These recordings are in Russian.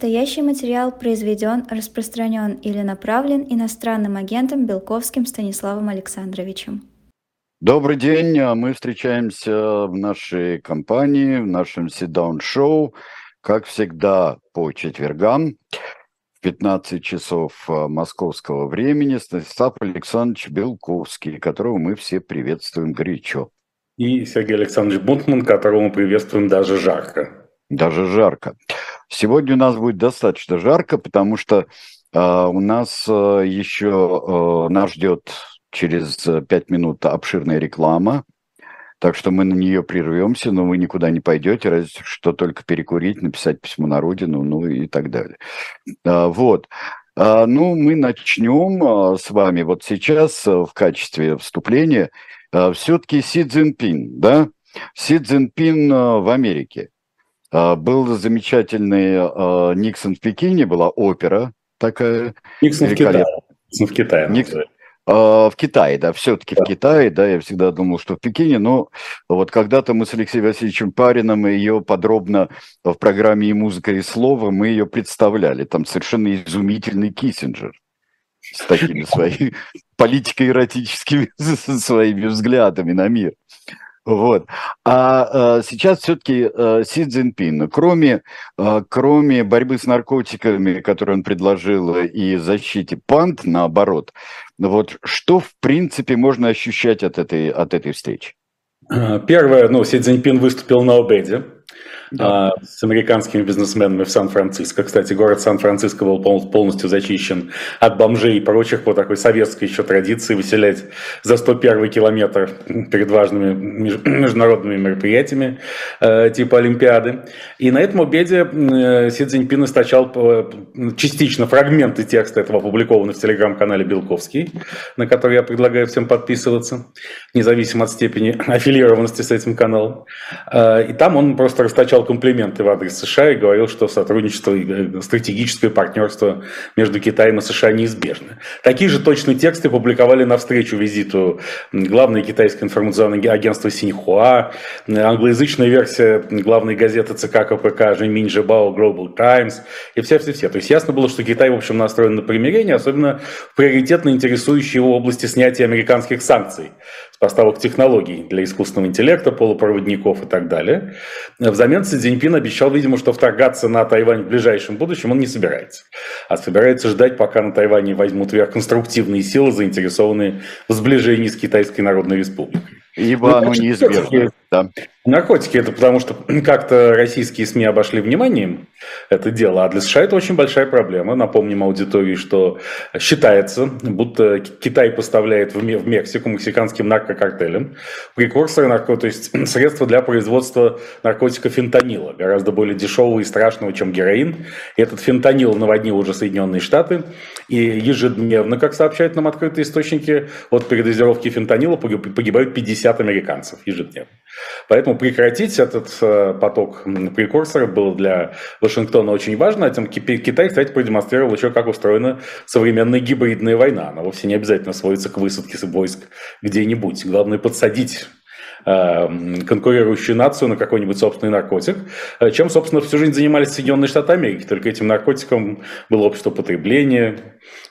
Настоящий материал произведен, распространен или направлен иностранным агентом Белковским Станиславом Александровичем. Добрый день. Мы встречаемся в нашей компании, в нашем sit-down-шоу, как всегда, по четвергам в 15 часов э, московского времени. Станислав Александрович Белковский, которого мы все приветствуем горячо. И Сергей Александрович Бунтман, которого мы приветствуем даже жарко. Даже жарко. Сегодня у нас будет достаточно жарко, потому что э, у нас э, еще э, нас ждет через пять минут обширная реклама. Так что мы на нее прервемся, но вы никуда не пойдете, разве что только перекурить, написать письмо на родину, ну и так далее. А, вот. А, ну, мы начнем с вами вот сейчас в качестве вступления. Все-таки Си Цзиньпин, да? Си Цзиньпин в Америке. А, был замечательный а, Никсон в Пекине, была опера такая. Никсон в Китае. Никсон в Китае. Никсон, в Китае, да, все-таки да. в Китае, да, я всегда думал, что в Пекине, но вот когда-то мы с Алексеем Васильевичем Парином ее подробно в программе «И музыка, и слово» мы ее представляли, там совершенно изумительный Киссинджер с такими своими политико-эротическими своими взглядами на мир. Вот. А, а сейчас все-таки а, Си Цзиньпин, кроме, а, кроме борьбы с наркотиками, которую он предложил, и защите панд, наоборот, вот что в принципе можно ощущать от этой, от этой встречи? Первое, ну, Си Цзиньпин выступил на обеде да. А, с американскими бизнесменами в Сан-Франциско. Кстати, город Сан-Франциско был полностью зачищен от бомжей и прочих по такой советской еще традиции выселять за 101 километр перед важными международными мероприятиями э, типа Олимпиады. И на этом обеде э, Си Цзиньпин источал э, частично фрагменты текста этого опубликованного в телеграм-канале Белковский, на который я предлагаю всем подписываться, независимо от степени аффилированности с этим каналом. И там он просто расточал посылал комплименты в адрес США и говорил, что сотрудничество и э, стратегическое партнерство между Китаем и США неизбежно. Такие же точные тексты публиковали навстречу визиту главное китайское информационное агентство Синьхуа, англоязычная версия главной газеты ЦК КПК Жеминь Жебао Global Times и все-все-все. То есть ясно было, что Китай, в общем, настроен на примирение, особенно в приоритетно интересующей его области снятия американских санкций поставок технологий для искусственного интеллекта, полупроводников и так далее. Взамен Си Цзиньпин обещал, видимо, что вторгаться на Тайвань в ближайшем будущем он не собирается, а собирается ждать, пока на Тайване возьмут верх конструктивные силы, заинтересованные в сближении с Китайской Народной Республикой. Ибо ну, оно неизбежно. Да. Наркотики это потому, что как-то российские СМИ обошли вниманием это дело, а для США это очень большая проблема. Напомним аудитории, что считается, будто Китай поставляет в Мексику мексиканским наркокартелям прекурсоры нарко, то есть средства для производства наркотика фентанила, гораздо более дешевого и страшного, чем героин. И этот фентанил наводнил уже Соединенные Штаты, и ежедневно, как сообщают нам открытые источники, от передозировки фентанила погибают 50 американцев ежедневно. Поэтому прекратить этот э, поток прекурсоров было для Вашингтона очень важно. А тем Китай, кстати, продемонстрировал еще, как устроена современная гибридная война. Она вовсе не обязательно сводится к высадке войск где-нибудь. Главное подсадить конкурирующую нацию на какой-нибудь собственный наркотик, э, чем, собственно, всю жизнь занимались Соединенные Штаты Америки. Только этим наркотиком было общество потребления,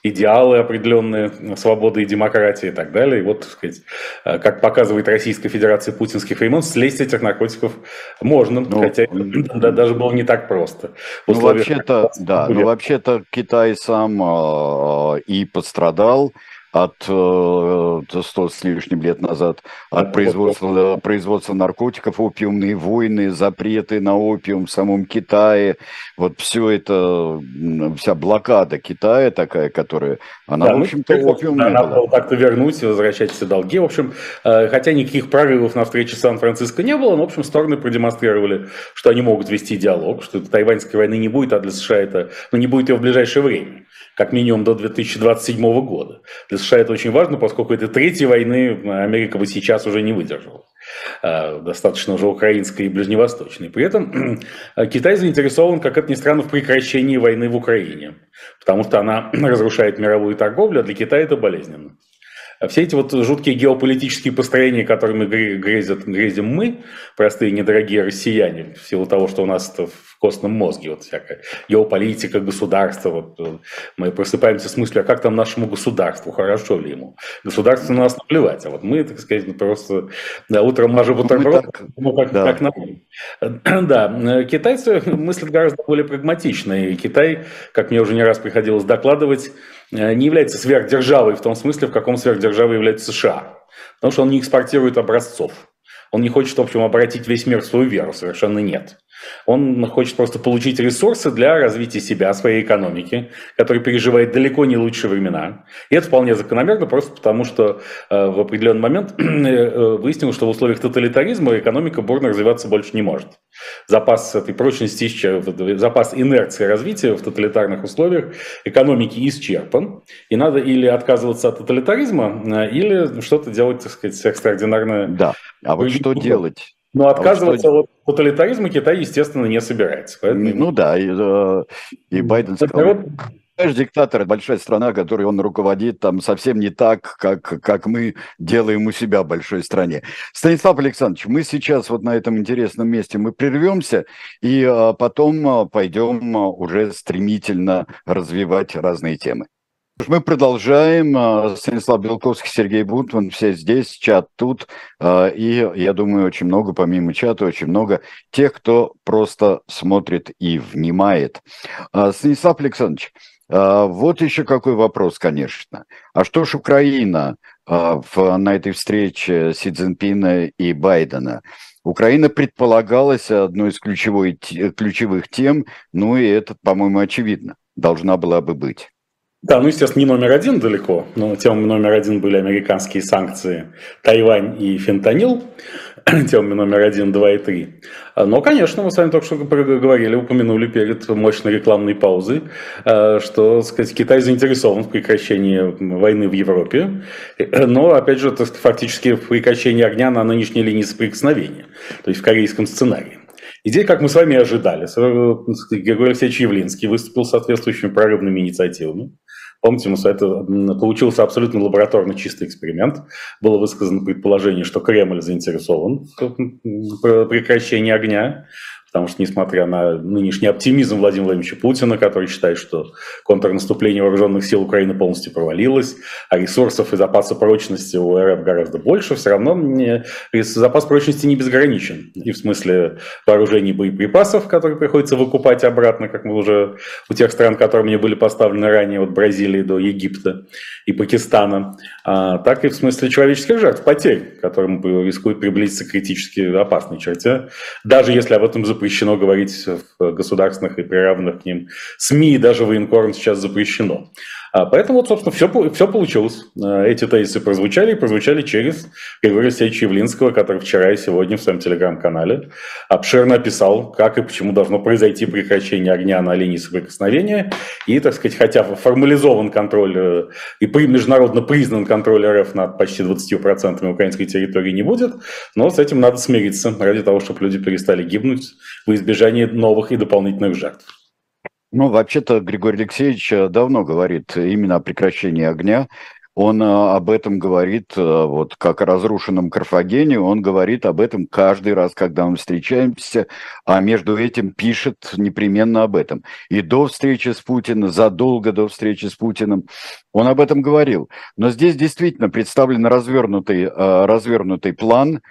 идеалы определенные, свободы и демократии и так далее. И вот, так сказать, э, как показывает Российская Федерация путинских времен, слезть этих наркотиков можно, ну, хотя да, даже было не так просто. Ну, вообще-то, да, ну, вообще-то Китай сам э, и пострадал, от 100 э, с лишним лет назад, от производства, производства наркотиков, опиумные войны, запреты на опиум в самом Китае, вот все это, вся блокада Китая такая, которая, она, да, в ну, общем-то, ну, опиумная да, была. Надо как-то вернуть, возвращать все долги, в общем, э, хотя никаких прорывов на встрече Сан-Франциско не было, но, в общем, стороны продемонстрировали, что они могут вести диалог, что тайваньской войны не будет, а для США это, ну, не будет ее в ближайшее время как минимум до 2027 года. Для США это очень важно, поскольку это третьей войны Америка бы сейчас уже не выдержала. А, достаточно уже украинской и ближневосточной. При этом Китай заинтересован, как это ни странно, в прекращении войны в Украине, потому что она разрушает мировую торговлю, а для Китая это болезненно. все эти вот жуткие геополитические построения, которыми грезят, грезим мы, простые недорогие россияне, в силу того, что у нас костном мозге, вот всякая геополитика, государство, вот э, мы просыпаемся с мыслью, а как там нашему государству, хорошо ли ему? Государство на нас наплевать, а вот мы, так сказать, просто да, утром мажем ну, бутерброд, так, ну, как, да. как на Да, китайцы мыслят гораздо более прагматично, и Китай, как мне уже не раз приходилось докладывать, э, не является сверхдержавой в том смысле, в каком сверхдержавой является США. Потому что он не экспортирует образцов. Он не хочет, в общем, обратить весь мир в свою веру, совершенно нет. Он хочет просто получить ресурсы для развития себя, своей экономики, которая переживает далеко не лучшие времена. И это вполне закономерно, просто потому что э, в определенный момент э, э, выяснилось, что в условиях тоталитаризма экономика бурно развиваться больше не может. Запас этой прочности, запас инерции развития в тоталитарных условиях экономики исчерпан. И надо или отказываться от тоталитаризма, или что-то делать, так сказать, экстраординарное. Да, а вот что делать? Но отказываться а вот что... от тоталитаризма Китай, естественно, не собирается. Поэтому... Ну да, и, э, и Байден сказал, Знаешь, диктатор – большая страна, которой он руководит, там совсем не так, как, как мы делаем у себя в большой стране. Станислав Александрович, мы сейчас вот на этом интересном месте мы прервемся и а, потом а, пойдем а, уже стремительно развивать разные темы. Мы продолжаем. А, Станислав Белковский, Сергей Бунтман, все здесь, чат тут. А, и я думаю, очень много, помимо чата, очень много тех, кто просто смотрит и внимает. А, Станислав Александрович, вот еще какой вопрос, конечно. А что ж Украина на этой встрече Си Цзиньпина и Байдена? Украина предполагалась одной из ключевых тем, ну и это, по-моему, очевидно, должна была бы быть. Да, ну, естественно, не номер один далеко, но темами номер один были американские санкции Тайвань и фентанил, темами номер один, два и три. Но, конечно, мы с вами только что говорили, упомянули перед мощной рекламной паузой, э, что, сказать, Китай заинтересован в прекращении войны в Европе, но, опять же, фактически в прекращении огня на нынешней линии соприкосновения, то есть в корейском сценарии. Идея, как мы с вами ожидали, Григорий Алексеевич Явлинский выступил с соответствующими прорывными инициативами. Помните, это получился абсолютно лабораторно чистый эксперимент. Было высказано предположение, что Кремль заинтересован в прекращении огня потому что, несмотря на нынешний оптимизм Владимира Владимировича Путина, который считает, что контрнаступление вооруженных сил Украины полностью провалилось, а ресурсов и запаса прочности у РФ гораздо больше, все равно не, запас прочности не безграничен. И в смысле вооружений боеприпасов, которые приходится выкупать обратно, как мы уже у тех стран, которые мне были поставлены ранее, от Бразилии до Египта и Пакистана, а, так и в смысле человеческих жертв, потерь, которым рискует приблизиться к критически опасной черте, даже если об этом запрещено говорить в государственных и приравненных к ним СМИ, даже военкором сейчас запрещено. А поэтому, вот, собственно, все, все получилось. А, эти тезисы прозвучали, и прозвучали через Григория Алексеевича Явлинского, который вчера и сегодня в своем телеграм-канале обширно описал, как и почему должно произойти прекращение огня на линии соприкосновения. И, так сказать, хотя формализован контроль э, и международно признан контроль РФ над почти 20% украинской территории не будет, но с этим надо смириться ради того, чтобы люди перестали гибнуть в избежании новых и дополнительных жертв. Ну, вообще-то Григорий Алексеевич э, давно говорит именно о прекращении огня. Он э, об этом говорит, э, вот как о разрушенном Карфагене, он говорит об этом каждый раз, когда мы встречаемся, а между этим пишет непременно об этом. И до встречи с Путиным, задолго до встречи с Путиным он об этом говорил. Но здесь действительно представлен развернутый, развернутый план,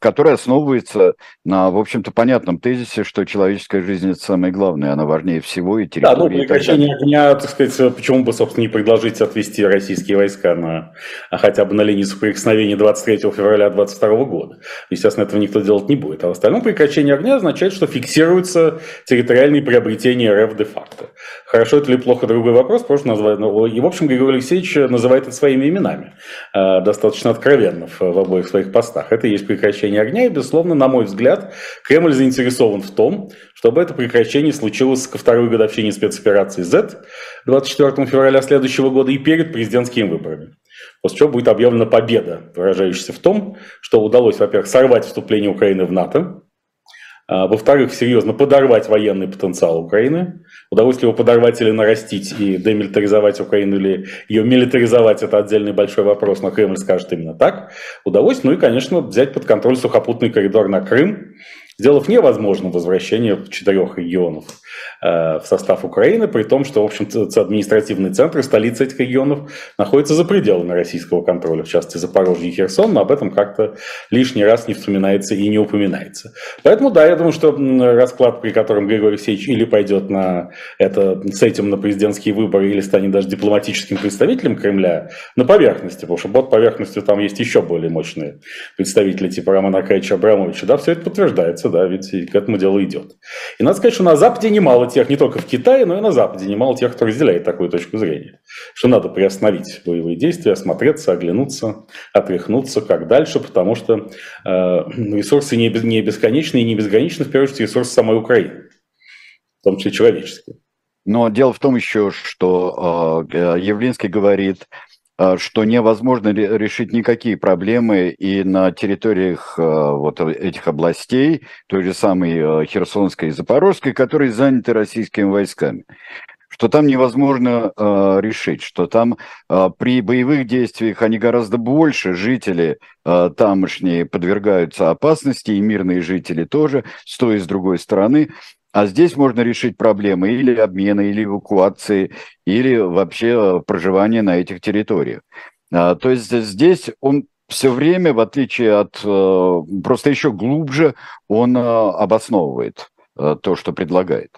который основывается на, в общем-то, понятном тезисе, что человеческая жизнь – это самое главное, она важнее всего и территории. Да, ну, прекращение огня, так сказать, почему бы, собственно, не предложить отвести российские войска на, а хотя бы на линии соприкосновения 23 февраля 2022 года. Естественно, этого никто делать не будет. А в остальном прекращение огня означает, что фиксируются территориальные приобретения РФ де-факто. Хорошо это или плохо, другой вопрос, просто назвать. Ну, и, в общем, Григорий Алексеевич называет это своими именами, э, достаточно откровенно в, в обоих своих постах. Это и есть прекращение прекращения огня, и, безусловно, на мой взгляд, Кремль заинтересован в том, чтобы это прекращение случилось ко второй годовщине спецоперации Z 24 февраля следующего года и перед президентскими выборами. После чего будет объявлена победа, выражающаяся в том, что удалось, во-первых, сорвать вступление Украины в НАТО, во-вторых, серьезно подорвать военный потенциал Украины. Удалось ли его подорвать или нарастить и демилитаризовать Украину, или ее милитаризовать, это отдельный большой вопрос, но Кремль скажет именно так. Удалось, ну и, конечно, взять под контроль сухопутный коридор на Крым, сделав невозможным возвращение четырех регионов в состав Украины, при том, что, в общем-то, административные центры, столицы этих регионов находятся за пределами российского контроля, в частности, Запорожье и Херсон, но об этом как-то лишний раз не вспоминается и не упоминается. Поэтому, да, я думаю, что расклад, при котором Григорий Алексеевич или пойдет на это, с этим на президентские выборы, или станет даже дипломатическим представителем Кремля, на поверхности, потому что под поверхностью там есть еще более мощные представители, типа Романа Аркадьевича Абрамовича, да, все это подтверждается да, ведь к этому делу идет. И надо сказать, что на Западе немало тех, не только в Китае, но и на Западе немало тех, кто разделяет такую точку зрения, что надо приостановить боевые действия, осмотреться, оглянуться, отряхнуться, как дальше, потому что э, ресурсы не, не бесконечны и не безграничны, в первую очередь, ресурсы самой Украины, в том числе человеческие. Но дело в том еще, что э, Явлинский говорит, что невозможно решить никакие проблемы и на территориях а, вот этих областей, той же самой а, Херсонской и Запорожской, которые заняты российскими войсками что там невозможно э, решить, что там э, при боевых действиях они гораздо больше, жители э, тамошние подвергаются опасности, и мирные жители тоже, с той и с другой стороны. А здесь можно решить проблемы или обмена, или эвакуации, или вообще э, проживания на этих территориях. А, то есть здесь он все время, в отличие от э, просто еще глубже, он э, обосновывает то, что предлагает.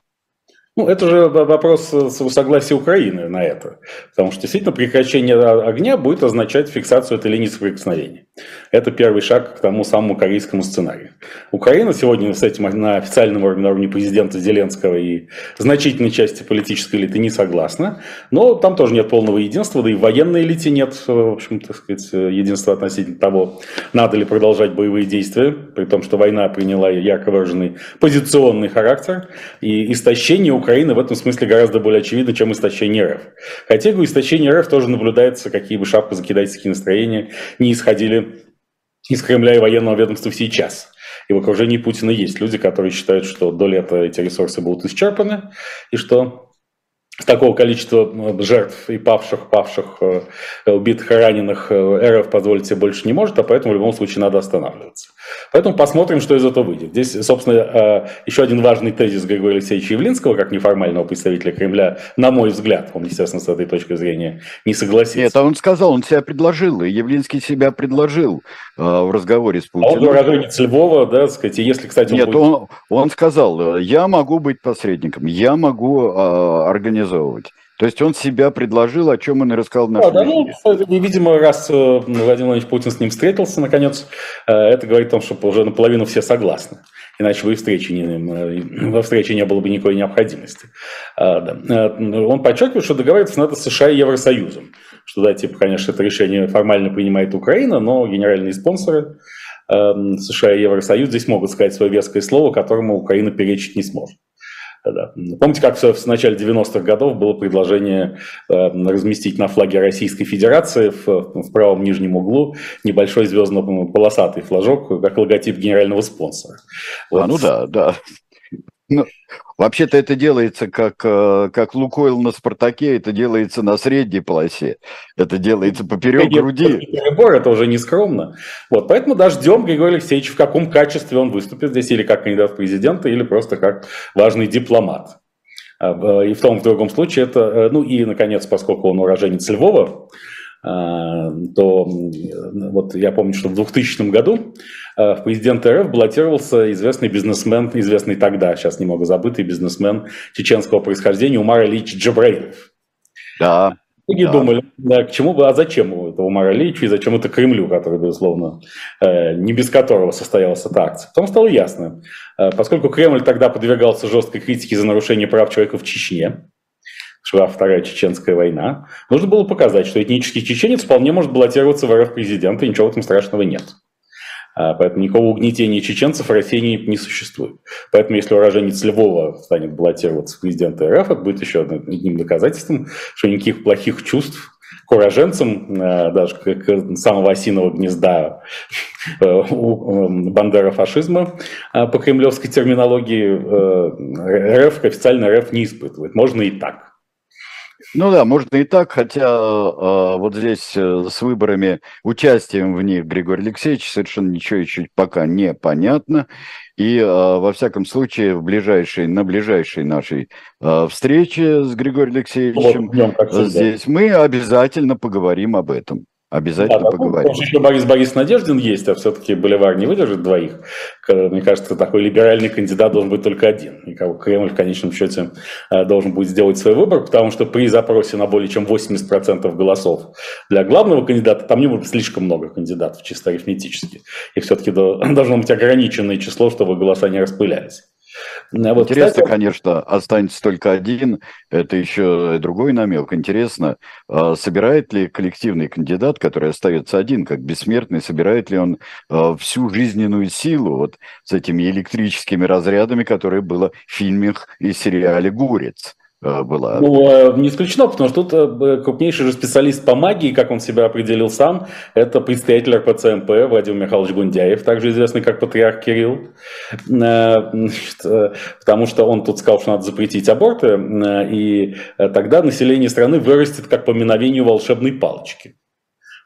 Ну, это же вопрос согласия Украины на это. Потому что действительно прекращение огня будет означать фиксацию этой линии соприкосновения. Это первый шаг к тому самому корейскому сценарию. Украина сегодня с на официальном уровне, на уровне президента Зеленского и значительной части политической элиты не согласна. Но там тоже нет полного единства, да и в военной элите нет, в общем, так сказать, единства относительно того, надо ли продолжать боевые действия, при том, что война приняла ярко выраженный позиционный характер, и истощение Украины в этом смысле гораздо более очевидно, чем истощение РФ. Хотя у истощения РФ тоже наблюдается, какие бы шапку закидательские настроения не исходили из Кремля и военного ведомства сейчас. И в окружении Путина есть люди, которые считают, что до лета эти ресурсы будут исчерпаны, и что такого количества э, жертв и павших, павших, э, убитых и раненых э, РФ позволить себе больше не может, а поэтому в любом случае надо останавливаться. Поэтому посмотрим, что из этого выйдет. Здесь, собственно, еще один важный тезис Григория Алексеевича Явлинского, как неформального представителя Кремля, на мой взгляд, он, естественно, с этой точки зрения не согласится. Нет, а он сказал, он себя предложил, и Явлинский себя предложил э, в разговоре с Путиным. А он уроженец Львова, да, сказать, и если, кстати... Он Нет, будет... он, он сказал, я могу быть посредником, я могу э, организовывать. То есть он себя предложил, о чем он и рассказал в нашем да, да, ну, видимо, раз э, Владимир Владимирович Путин с ним встретился, наконец, э, это говорит о том, что уже наполовину все согласны. Иначе бы и встречи не, э, во встрече не было бы никакой необходимости. Он подчеркивает, что договариваться надо с США и Евросоюзом. Что, да, типа, конечно, это решение формально принимает Украина, но генеральные спонсоры США и Евросоюз здесь могут сказать свое веское слово, которому Украина перечить не сможет. Да. Помните, как в начале 90-х годов было предложение э, разместить на флаге Российской Федерации в, в правом нижнем углу небольшой звездно-полосатый флажок, как логотип генерального спонсора. Вот. А, ну да, да. Ну, вообще-то это делается как, э, как Лукойл на Спартаке, это делается на средней полосе, это делается поперек груди. Перебор, это уже не скромно. Вот, поэтому дождем Григория Алексеевича, в каком качестве он выступит здесь, или как кандидат в президента, или просто как важный дипломат. А, и в том, в другом случае это, э, ну и, наконец, поскольку он уроженец Львова, то вот я помню, что в 2000 году а, в президенты РФ баллотировался известный бизнесмен, известный тогда, сейчас немного забытый бизнесмен чеченского происхождения Умар Ильич Джабраилов. Да. Многие да. думали, да, к чему бы, а зачем это Умар Ильичу и зачем это Кремлю, который, безусловно, э, не без которого состоялась эта акция. Потом стало ясно, э, поскольку Кремль тогда подвергался жесткой критике за нарушение прав человека в Чечне, шла Вторая Чеченская война, нужно было показать, что этнический чеченец вполне может баллотироваться в РФ президента, и ничего в этом страшного нет. А, поэтому никакого угнетения чеченцев в России не, не существует. Поэтому если уроженец Львова станет баллотироваться в президенты РФ, это будет еще одним доказательством, что никаких плохих чувств к уроженцам, даже к самого осиного гнезда у бандера фашизма по кремлевской терминологии РФ, официально РФ не испытывает. Можно и так. Ну да, можно и так, хотя э, вот здесь э, с выборами, участием в них Григорий Алексеевич совершенно ничего еще пока не понятно. И э, во всяком случае в ближайшей, на ближайшей нашей э, встрече с Григорием Алексеевичем вот, здесь мы обязательно поговорим об этом. Обязательно да, поговорим. Потому еще Борис Борис Надеждин есть, а все-таки Боливар не выдержит двоих. Мне кажется, такой либеральный кандидат должен быть только один. И Кремль в конечном счете э, должен будет сделать свой выбор, потому что при запросе на более чем 80% голосов для главного кандидата там не будет слишком много кандидатов, чисто арифметически. И все-таки должно быть ограниченное число, чтобы голоса не распылялись. А вот, Интересно, кстати, конечно, останется только один. Это еще другой намек. Интересно, а собирает ли коллективный кандидат, который остается один, как бессмертный, собирает ли он а, всю жизненную силу вот с этими электрическими разрядами, которые было в фильмах и сериале «Гурец»? Э, была. Ну, э, не исключено, потому что тут э, крупнейший же специалист по магии, как он себя определил сам, это представитель РПЦМП Владимир Михайлович Гундяев, также известный как Патриарх Кирилл, потому что он тут сказал, что надо запретить аборты, и тогда население страны вырастет как по мановению волшебной палочки.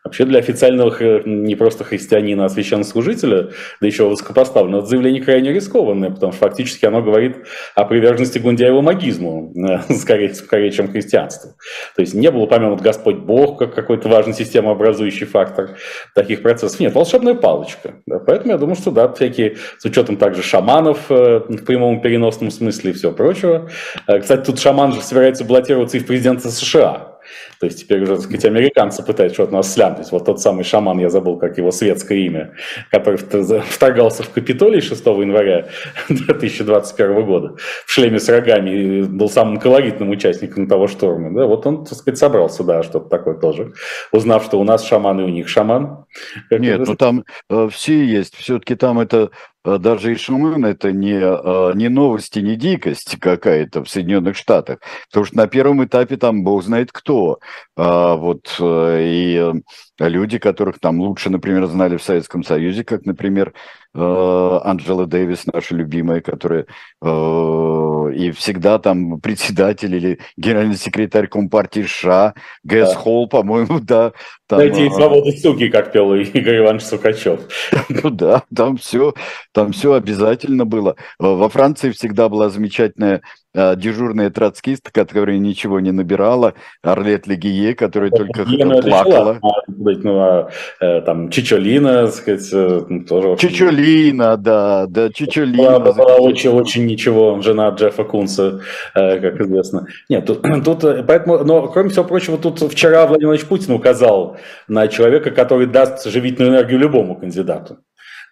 Вообще для официального не просто христианина, а священнослужителя, да еще высокопоставленного, это заявление крайне рискованное, потому что фактически оно говорит о приверженности Гундяева магизму, э, скорее, скорее, чем христианству. То есть не был упомянут Господь Бог как какой-то важный системообразующий фактор таких процессов. Нет, волшебная палочка. Да, поэтому я думаю, что да, всякие, с учетом также шаманов э, в прямом переносном смысле и все прочего. Э, кстати, тут шаман же собирается баллотироваться и в президента США. То есть теперь уже, так сказать, американцы пытаются что-то нас слямтить. Вот тот самый шаман, я забыл, как его светское имя, который вторгался в Капитолий 6 января 2021 года в шлеме с рогами и был самым колоритным участником того шторма. Да, вот он, так сказать, собрался, да, что-то такое тоже. Узнав, что у нас шаман и у них шаман. Нет, ну там э, все есть. Все-таки там это даже и шаман это не, а, не новости, не дикость какая-то в Соединенных Штатах, потому что на первом этапе там бог знает кто. А вот э, и э, люди, которых там лучше, например, знали в Советском Союзе, как, например, Э, Анджела Дэвис, наша любимая, которая и всегда там председатель или генеральный секретарь Компартии США, Гэс да. Холл, по-моему, да. Там, Дайте ей свободу суки, как пел Игорь Иванович Сукачев. Ну да, там все, там все обязательно было. Во Франции всегда была замечательная дежурная троцкистка, которая ничего не набирала, Орлет Легие, которая ну, только Лена плакала. Быть, ну, а, э, там Чичолина, так сказать, э, ну, тоже Чичолина, да, да, Чичолина. Была, была очень, очень ничего, жена Джеффа Кунса, э, как известно. Нет, тут, тут, поэтому, но, кроме всего прочего, тут вчера Владимир Владимирович Путин указал на человека, который даст живительную энергию любому кандидату.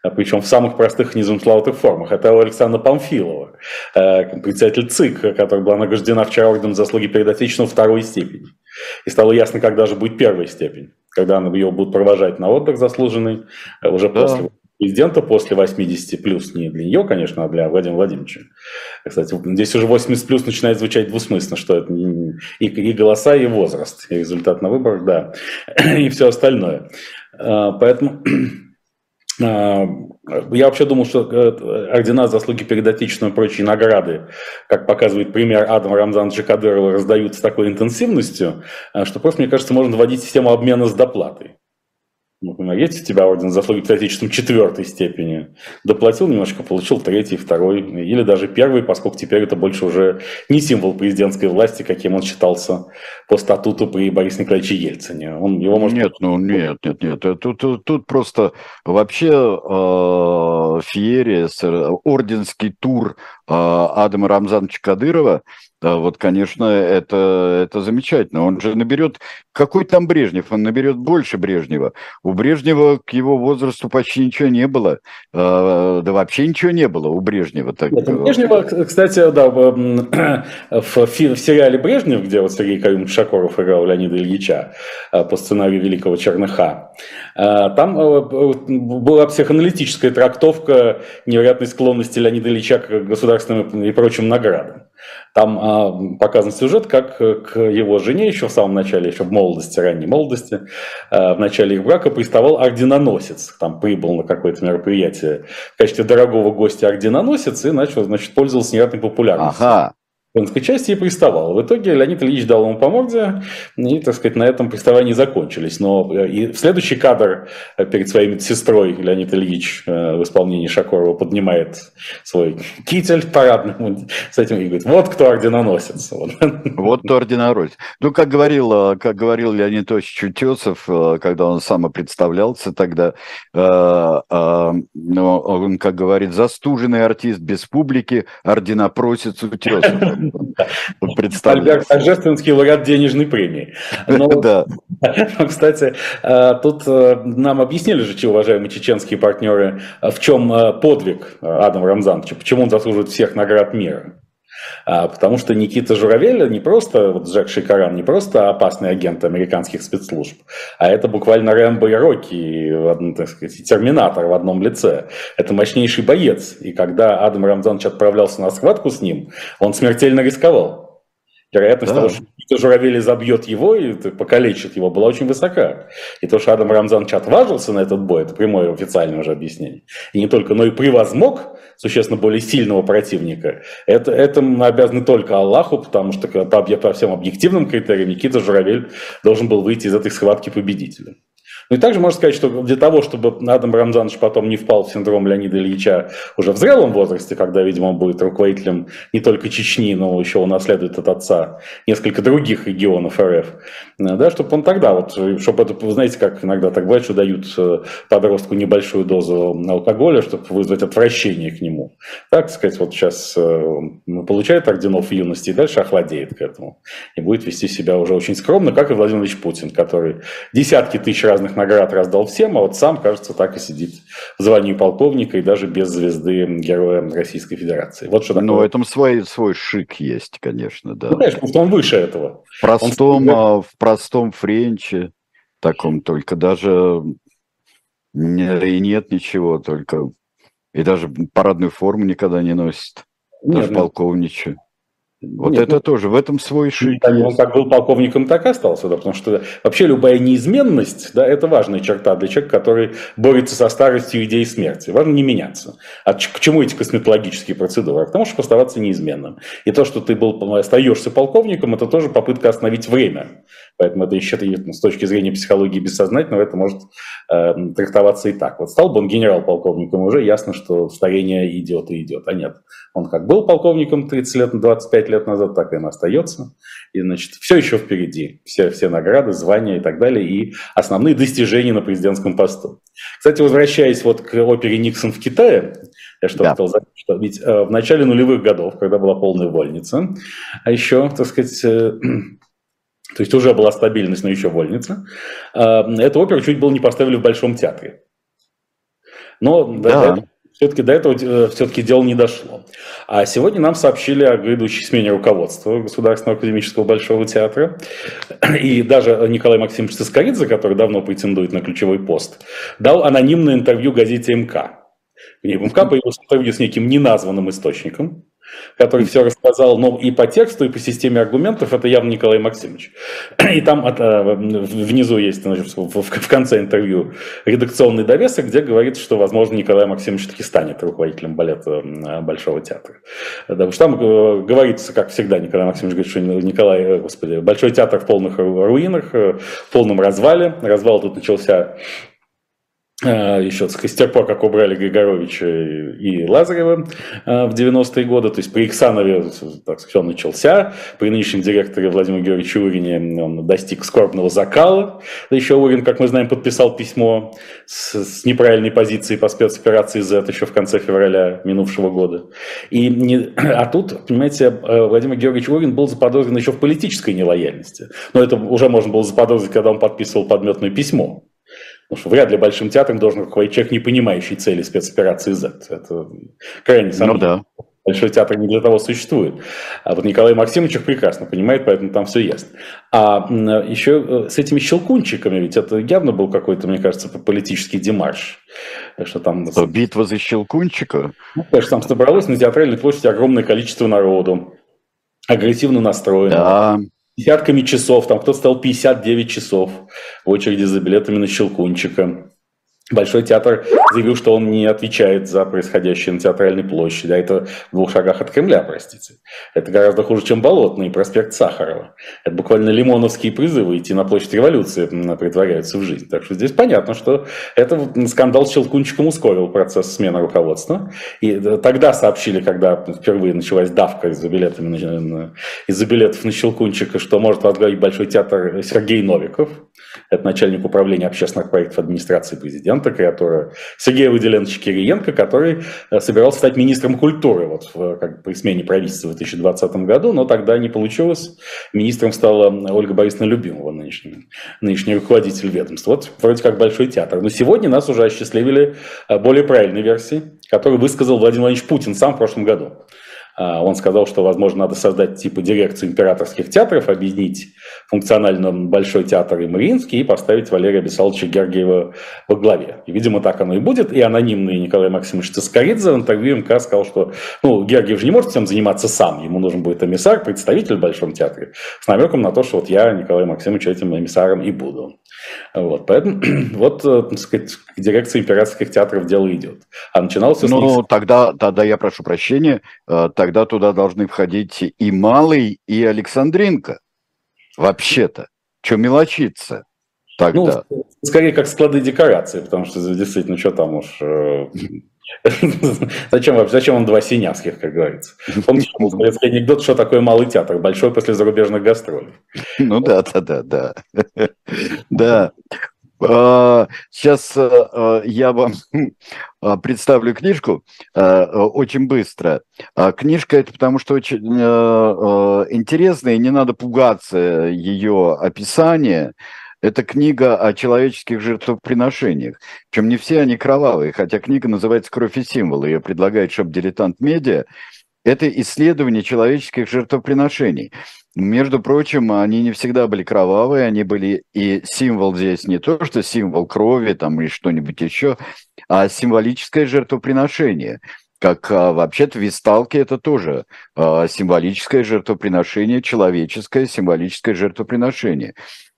А причем в самых простых незамысловатых формах. Это у Александра Памфилова, э, председатель ЦИК, которая была награждена вчера орденом заслуги перед Отечеством второй степени. И стало ясно, когда же будет первая степень, когда ее будут провожать на отдых заслуженный, э, уже да. после президента, после 80 плюс, не для нее, конечно, а для Владимира Владимировича. Кстати, здесь уже 80 плюс начинает звучать двусмысленно, что это и, и голоса, и возраст, и результат на выборах, да, и все остальное. Э, поэтому я вообще думал, что э, ордена заслуги перед Отечеством и прочие награды, как показывает пример Адама Рамзановича Кадырова, раздают с такой интенсивностью, а, что просто, мне кажется, можно вводить систему обмена с доплатой. Например, есть у тебя орден заслуги перед Отечеством четвертой степени. Доплатил немножко, получил третий, второй, или даже первый, поскольку теперь это больше уже не символ президентской власти, каким он считался по статуту при Борисе Николаевиче Ельцине. Он, его может... Нет, ну нет, нет, нет. Тут, тут, тут просто вообще э, феерия, орденский тур э, Адама Рамзановича Кадырова – да, вот, конечно, это, это замечательно. Он же наберет... Какой там Брежнев? Он наберет больше Брежнева. У Брежнева к его возрасту почти ничего не было. А, да вообще ничего не было у Брежнева. Так... Нет, Брежнева, кстати, да, в, в, сериале «Брежнев», где вот Сергей Каримович Шакоров играл Леонида Ильича а, по сценарию Великого Черныха, а, там была психоаналитическая трактовка невероятной склонности Леонида Ильича к государственным и прочим наградам. Там а, показан сюжет, как к его жене еще в самом начале, еще в молодости, ранней молодости, а, в начале их брака приставал орденоносец. Там прибыл на какое-то мероприятие в качестве дорогого гостя орденоносец и начал, значит, пользовался невероятной популярностью. Ага женской части и приставал. В итоге Леонид Ильич дал ему по морде, и, так сказать, на этом приставания закончились. Но э, и следующий кадр э, перед своей сестрой Леонид Ильич э, в исполнении Шакорова поднимает свой китель парадный с этим и говорит, вот кто орденоносец. Вот кто орденоносец. Ну, как говорил, как говорил Леонид Ильич Чутесов, когда он сам представлялся тогда, ну, он, как говорит, застуженный артист без публики, орденопросец Утесов. Представляю. Торжественский лауреат денежной премии. Но, да. Но, кстати, э, тут э, нам объяснили же, уважаемые чеченские партнеры, в чем э, подвиг Адама Рамзановича, почему он заслуживает всех наград мира. А, потому что Никита Журавель не просто, вот Джек Шикаран, не просто опасный агент американских спецслужб, а это буквально Рэмбо и Рокки, так сказать, Терминатор в одном лице. Это мощнейший боец. И когда Адам Рамзанович отправлся на схватку с ним, он смертельно рисковал. Вероятность да. того, что Журавель забьет его и покалечит его, была очень высока. И то, что Адам Рамзанович отважился на этот бой, это прямое официальное уже объяснение. И не только, но и превозмог существенно более сильного противника. Это, это мы обязаны только Аллаху, потому что по, по всем объективным критериям Никита Журавель должен был выйти из этой схватки победителем. Ну и также можно сказать, что для того, чтобы Адам Рамзанович потом не впал в синдром Леонида Ильича уже в зрелом возрасте, когда, видимо, он будет руководителем не только Чечни, но еще унаследует от отца несколько других регионов РФ, да, чтобы он тогда, вот, чтобы это, вы знаете, как иногда так бывает, что дают э, подростку небольшую дозу алкоголя, чтобы вызвать отвращение к нему. Так сказать, вот сейчас э, он получает орденов юности и дальше охладеет к этому. И будет вести себя уже очень скромно, как и Владимир Ильич Путин, который десятки тысяч разных наград раздал всем, а вот сам, кажется, так и сидит в звании полковника и даже без звезды Героя Российской Федерации. Вот что такое. Но в этом свой, свой шик есть, конечно, да. Ну, конечно, потому что он выше этого. В простом, он... А, в простом френче, таком только даже и нет ничего, только и даже парадную форму никогда не носит. Нет, даже ну, полковничью. Вот Нет, это ну, тоже, в этом свой шик. Он как был полковником, так и остался, да, потому что вообще любая неизменность, да, это важная черта для человека, который борется со старостью идеи смерти. Важно не меняться. А к чему эти косметологические процедуры? А к тому, чтобы оставаться неизменным. И то, что ты был, остаешься полковником, это тоже попытка остановить время. Поэтому это еще с точки зрения психологии бессознательного, это может э, трактоваться и так. Вот стал бы он генерал-полковником, уже ясно, что старение идет и идет. А нет, он как был полковником 30 лет, 25 лет назад, так и он остается. И, значит, все еще впереди. Все, все награды, звания и так далее, и основные достижения на президентском посту. Кстати, возвращаясь вот к опере «Никсон в Китае», я что да. хотел сказать, что ведь э, в начале нулевых годов, когда была полная вольница, а еще, так сказать, э, то есть уже была стабильность, но еще вольница, э, эту оперу чуть было не поставили в Большом театре. Но да. до все-таки до этого э, все-таки дело не дошло. А сегодня нам сообщили о грядущей смене руководства Государственного академического Большого театра. И даже Николай Максимович Цискоридзе, который давно претендует на ключевой пост, дал анонимное интервью газете МК. В МК появилось интервью с неким неназванным источником, который все рассказал, но и по тексту, и по системе аргументов, это явно Николай Максимович. И там от, э, внизу есть, значит, в, в конце интервью редакционный довесок, где говорится, что, возможно, Николай Максимович таки станет руководителем балета э, Большого театра. Потому что там э, говорится, как всегда, Николай Максимович говорит, что Николай, господи, Большой театр в полных руинах, в полном развале. Развал тут начался Э, еще с тех пор, как убрали Григоровича и Лазарева э, в 90-е годы, то есть при Иксанове, так сказать, он начался, при нынешнем директоре Владимире Георгиевиче Урине он достиг скорбного закала, еще Урин, как мы знаем, подписал письмо с, с неправильной позицией по спецоперации Z еще в конце февраля минувшего года. И не, а тут, понимаете, э, Владимир Георгиевич Урин был заподозрен еще в политической нелояльности, но это уже можно было заподозрить, когда он подписывал подметное письмо. Потому что вряд ли большим театром должен руководить человек, не понимающий цели спецоперации Z. Это крайне сомнительно. Ну да. Большой театр не для того существует. А вот Николай Максимович их прекрасно понимает, поэтому там все ясно. А еще э, с этими щелкунчиками, ведь это явно был какой-то, мне кажется, политический демарш. Что там... Что, битва за щелкунчика? Ну, конечно, там собралось на театральной площади огромное количество народу. агрессивно настроены. Да. Десятками часов, там кто-то стал 59 часов в очереди за билетами на Щелкунчика. Большой театр заявил, что он не отвечает за происходящее на театральной площади, а это в двух шагах от Кремля, простите. Это гораздо хуже, чем Болотный проспект Сахарова. Это буквально лимоновские призывы идти на площадь революции притворяются в жизнь. Так что здесь понятно, что это скандал с Щелкунчиком ускорил процесс смены руководства. И э, тогда сообщили, когда впервые началась давка из-за билетов, из-за билетов на Щелкунчика, что может возглавить Большой театр Сергей Новиков. Это начальник управления общественных проектов администрации президента, креатура Сергея Выделеновича Кириенко, который э, собирался стать министром культуры вот в, как, при смене правительства в 2020 году, но тогда не получилось. Министром стала Ольга Борисовна Любимова, нынешний, нынешний руководитель ведомства. Вот вроде как большой театр. Но сегодня нас уже осчастливили э, более правильной версии, которую высказал Владимир Владимирович Путин сам в прошлом году. А, он сказал, что, возможно, надо создать типа дирекцию императорских театров, объединить функционально Большой театр и Мариинский и поставить Валерия Бесаловича Гергиева во главе. И, видимо, так оно и будет. И анонимный Николай Максимович Цискоридзе в интервью МК сказал, что ну, Гергиев же не может всем заниматься сам, ему нужен будет эмиссар, представитель в Большом театре, с намеком на то, что вот я, Николай Максимович, этим эмиссаром и буду. Вот, поэтому вот, э, так сказать, к дирекции императорских театров дело идет. А начиналось Ну, тогда, тогда я прошу прощения, э, тогда туда должны входить и Малый, и Александринка. Вообще-то. Что мелочиться? Тогда. Ну, скорее как склады декораций, потому что действительно, что там уж... Э, зачем, вообще, зачем он два синявских, как говорится? Помните советский анекдот, что такое малый театр, большой после зарубежных гастролей? Ну да, да, да, да. Да. А, сейчас э, э, я вам э, представлю книжку очень быстро. А книжка это потому что очень интересная, и не надо пугаться ее описания. Это книга о человеческих жертвоприношениях. Причем не все они кровавые, хотя книга называется «Кровь и символы». Ее предлагает шоп «Дилетант Медиа». Это исследование человеческих жертвоприношений. Между прочим, они не всегда были кровавые, они были и символ здесь не то, что символ крови там или что-нибудь еще, а символическое жертвоприношение. Как а, вообще-то висталки это тоже а, символическое жертвоприношение, человеческое символическое жертвоприношение.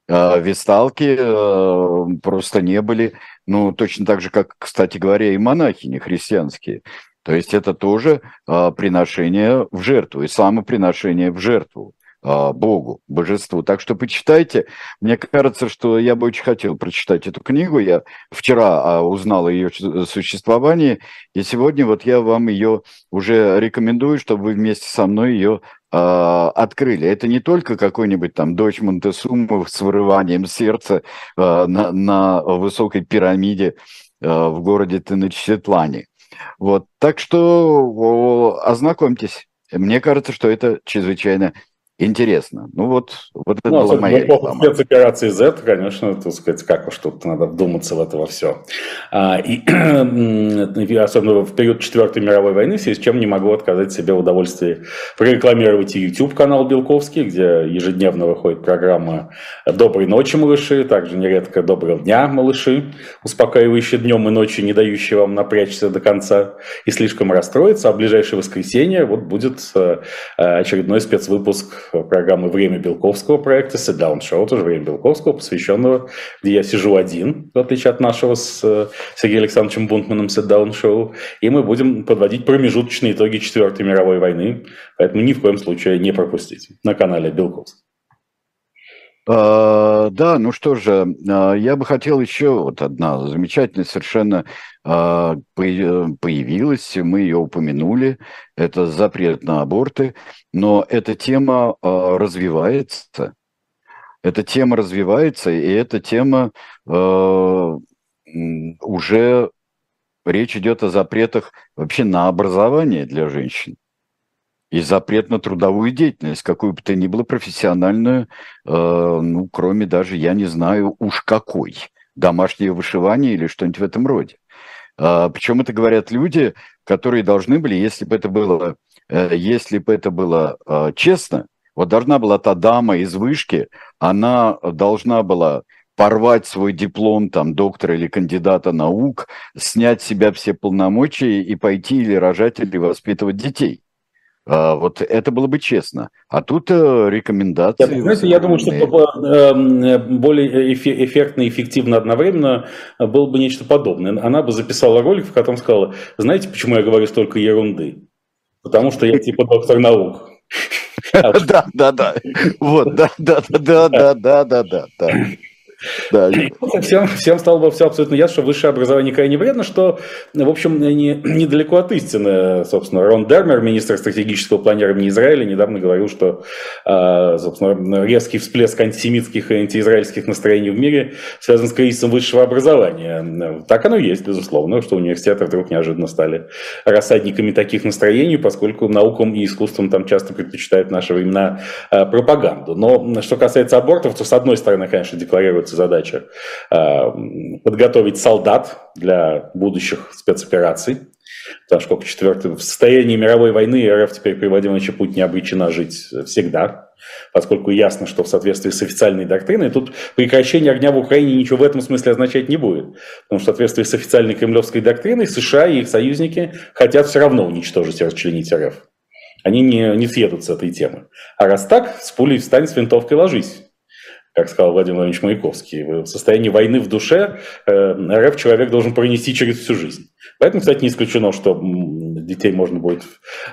А, висталки а, просто не были, ну, точно так же, как, кстати говоря, и монахи не христианские. То есть это тоже а, приношение в жертву, и самоприношение в жертву. А, Богу, божеству. Так что почитайте. Мне кажется, что я бы очень хотел прочитать эту книгу. Я вчера а, узнал о ее существовании, и сегодня вот я вам ее уже рекомендую, чтобы вы вместе со мной ее а, открыли. Это не только какой-нибудь там дочь Монтесумы с вырыванием сердца на, на высокой пирамиде в городе Теночтетлане. Вот, так что ознакомьтесь. Мне кажется, что это чрезвычайно Интересно. Ну вот, вот это ну, была моя реклама. спецоперации Z, конечно, так сказать, как уж тут надо вдуматься в это во все. А, и особенно в период Четвертой мировой войны, с чем не могу отказать себе в удовольствии прорекламировать и YouTube-канал Белковский, где ежедневно выходит программа «Доброй ночи, малыши», также нередко «Доброго дня, малыши», успокаивающие днем и ночью, не дающие вам напрячься до конца и слишком расстроиться. А в ближайшее воскресенье вот будет э, очередной спецвыпуск программы «Время Белковского» проекта «Sit Down Show», тоже «Время Белковского», посвященного, где я сижу один, в отличие от нашего с э, Сергеем Александровичем Бунтманом «Sit Down Show», и мы будем подводить промежуточные итоги Четвертой мировой войны, поэтому ни в коем случае не пропустите на канале Белковского. Uh, да, ну что же, uh, я бы хотел еще вот одна замечательная совершенно uh, появилась, мы ее упомянули, это запрет на аборты, но эта тема развивается, эта тема развивается, и эта тема уже речь идет о запретах вообще на образование для женщин и запрет на трудовую деятельность, какую бы то ни было профессиональную, э, ну, кроме даже, я не знаю уж какой, домашнее вышивание или что-нибудь в этом роде. Э, причем это говорят люди, которые должны были, если бы это было, э, если бы это было э, честно, вот должна была та дама из вышки, она должна была порвать свой диплом там доктора или кандидата наук, снять с себя все полномочия и пойти или рожать, или воспитывать детей. А, вот это было бы честно. А тут э, рекомендации... Я, знаете, я думаю, что эм, более эффектно и эффективно одновременно было бы нечто подобное. Она бы записала ролик, в котором сказала, знаете, почему я говорю столько ерунды? Потому что я типа доктор наук. Да, да, да. Вот, да, да, да, да, да, да, да, да. Да. Всем, всем стало бы все абсолютно ясно, что высшее образование крайне вредно, что, в общем, не, недалеко от истины. Собственно, Рон Дермер, министр стратегического планирования Израиля, недавно говорил, что, а, собственно, резкий всплеск антисемитских и антиизраильских настроений в мире связан с кризисом высшего образования. Так оно и есть, безусловно, что университеты вдруг неожиданно стали рассадниками таких настроений, поскольку наукам и искусством там часто предпочитают в наши времена а, пропаганду. Но что касается абортов, то, с одной стороны, конечно, декларируется ставится задача э, подготовить солдат для будущих спецопераций. Потому что четвертый, в состоянии мировой войны РФ теперь при Владимире Путь не обречена жить всегда, поскольку ясно, что в соответствии с официальной доктриной тут прекращение огня в Украине ничего в этом смысле означать не будет. Потому что в соответствии с официальной кремлевской доктриной США и их союзники хотят все равно уничтожить и расчленить РФ. Они не, не съедут с этой темы. А раз так, с пулей встань, с винтовкой ложись как сказал Владимир Владимирович Маяковский, в состоянии войны в душе э, РФ человек должен пронести через всю жизнь. Поэтому, кстати, не исключено, что детей можно будет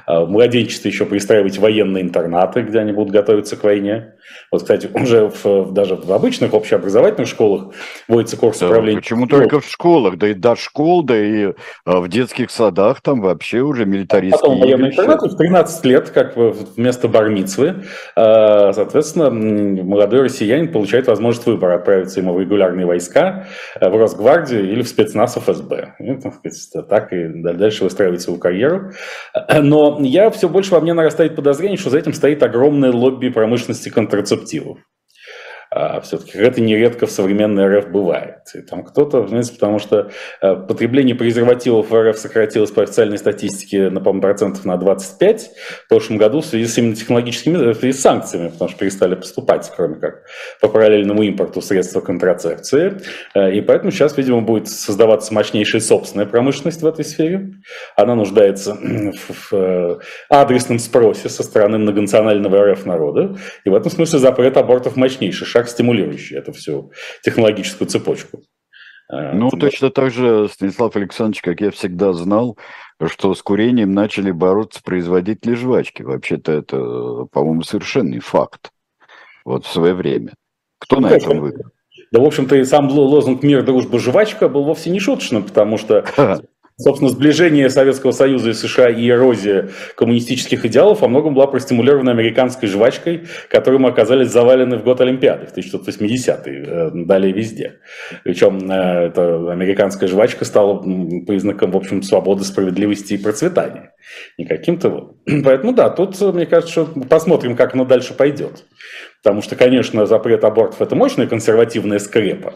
а, в младенчестве еще пристраивать в военные интернаты, где они будут готовиться к войне. Вот, кстати, уже в, даже в обычных общеобразовательных школах вводится курс да, управления. Почему только в школах? Да и до школ, да и а, в детских садах там вообще уже милитаристские Потом военные интернаты в 13 лет, как вместо бармицвы, а, соответственно, молодой россиянин получает возможность выбора отправиться ему в регулярные войска, в Росгвардию или в спецназ ФСБ. И, так, сказать, так и дальше выстраивать свою карьеру. Но я все больше во мне нарастает подозрение, что за этим стоит огромное лобби промышленности контрацептивов а все-таки это нередко в современной РФ бывает. И там кто-то, знаете, потому что э, потребление презервативов в РФ сократилось по официальной статистике на, по процентов на 25 в прошлом году в связи с именно технологическими, в связи с санкциями, потому что перестали поступать, кроме как по параллельному импорту средства контрацепции. Э, и поэтому сейчас, видимо, будет создаваться мощнейшая собственная промышленность в этой сфере. Она нуждается в э, адресном спросе со стороны многонационального РФ народа. И в этом смысле запрет абортов мощнейший шаг, стимулирующий эту всю технологическую цепочку. А, ну, вот. точно так же, Станислав Александрович, как я всегда знал, что с курением начали бороться производители жвачки. Вообще-то это, по-моему, совершенный факт. Вот в свое время. Кто ну, на этом выиграл? Да, в общем-то, и сам лозунг «Мир, дружба, жвачка» был вовсе не шуточным, потому что Собственно, сближение Советского Союза и США и эрозия коммунистических идеалов во многом была простимулирована американской жвачкой, которой мы оказались завалены в год Олимпиады, в 1980-е, э, далее везде. Причем э, эта американская жвачка стала признаком, в общем, свободы, справедливости и процветания. Не каким-то... Поэтому да, тут, мне кажется, что посмотрим, как оно дальше пойдет. Потому что, конечно, запрет абортов – это мощная консервативная скрепа.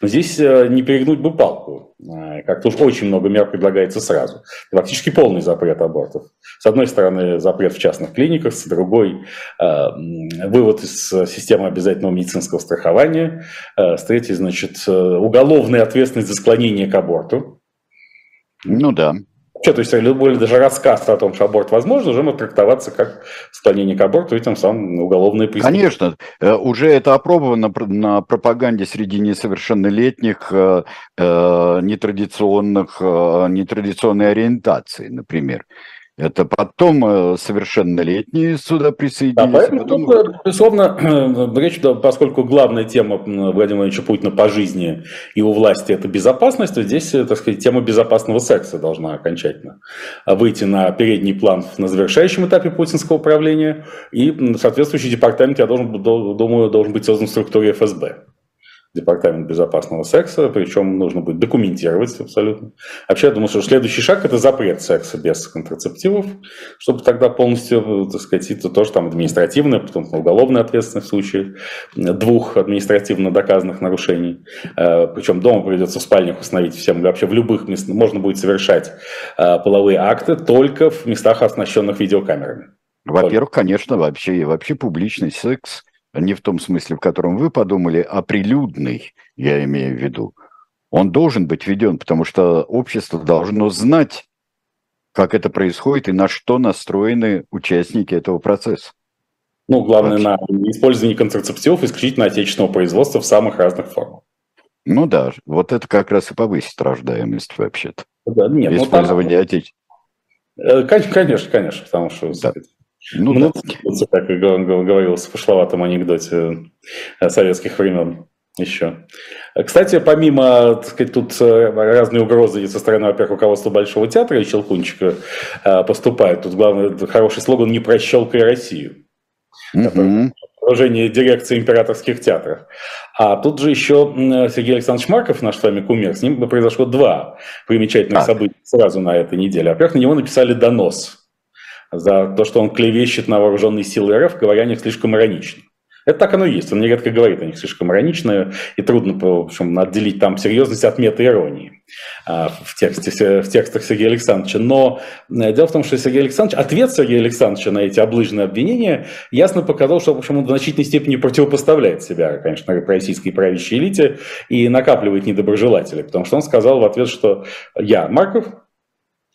Но здесь э, не перегнуть бы палку. Э, как-то уж очень много мер предлагается сразу. Фактически полный запрет абортов. С одной стороны, запрет в частных клиниках, с другой э, – вывод из системы обязательного медицинского страхования, с третьей, значит, уголовная ответственность за склонение к аборту. Ну да. Вообще, то есть любой даже рассказ о том, что аборт возможен, уже может трактоваться как склонение к аборту и тем самым уголовное преступление. Конечно, э, уже это опробовано на пропаганде среди несовершеннолетних, э, э, нетрадиционных, нетрадиционной ориентации, например. Это потом э, совершеннолетние сюда присоединились. Да, поэтому потом... тут, э, безусловно, э, речь, поскольку главная тема Владимира Владимировича Путина по жизни и у власти – это безопасность, то здесь, так сказать, тема безопасного секса должна окончательно выйти на передний план на завершающем этапе путинского правления. И соответствующий департамент, я должен, думаю, должен быть создан в структуре ФСБ. Департамент безопасного секса, причем нужно будет документировать абсолютно. Вообще, я думаю, что следующий шаг – это запрет секса без контрацептивов, чтобы тогда полностью, так сказать, это тоже там административная, потом уголовная ответственность в случае двух административно доказанных нарушений. Э, причем дома придется в спальнях установить всем, вообще в любых местах, можно будет совершать э, половые акты только в местах, оснащенных видеокамерами. Во-первых, конечно, вообще, вообще публичный секс – не в том смысле, в котором вы подумали, а прилюдный, я имею в виду, он должен быть введен, потому что общество должно знать, как это происходит и на что настроены участники этого процесса. Ну, главное, Вообще. на использование контрацептивов исключительно отечественного производства в самых разных формах. Ну да, вот это как раз и повысит рождаемость вообще-то. Да, нет, Использование ну, там... отечественного. Конечно, конечно, потому что да. Ну, ну да. как говорилось в пошловатом анекдоте советских времен еще. Кстати, помимо, так сказать, тут э, разные угрозы со стороны, во-первых, руководства Большого театра и Щелкунчика э, поступают. Тут главный хороший слоган «Не прощелкай Россию». Mm-hmm. Положение дирекции императорских театров. А тут же еще Сергей Александрович Марков, наш с вами кумир, с ним произошло два примечательных а. события сразу на этой неделе. Во-первых, на него написали донос за то, что он клевещет на вооруженные силы РФ, говоря о них слишком иронично. Это так оно и есть. Он нередко говорит о них слишком иронично, и трудно в общем, отделить там серьезность от мета-иронии а, в, тексте, в текстах Сергея Александровича. Но э, дело в том, что Сергей Александрович, ответ Сергея Александровича на эти облыжные обвинения ясно показал, что в общем, он в значительной степени противопоставляет себя, конечно, российской правящей элите и накапливает недоброжелателей. Потому что он сказал в ответ, что я, Марков,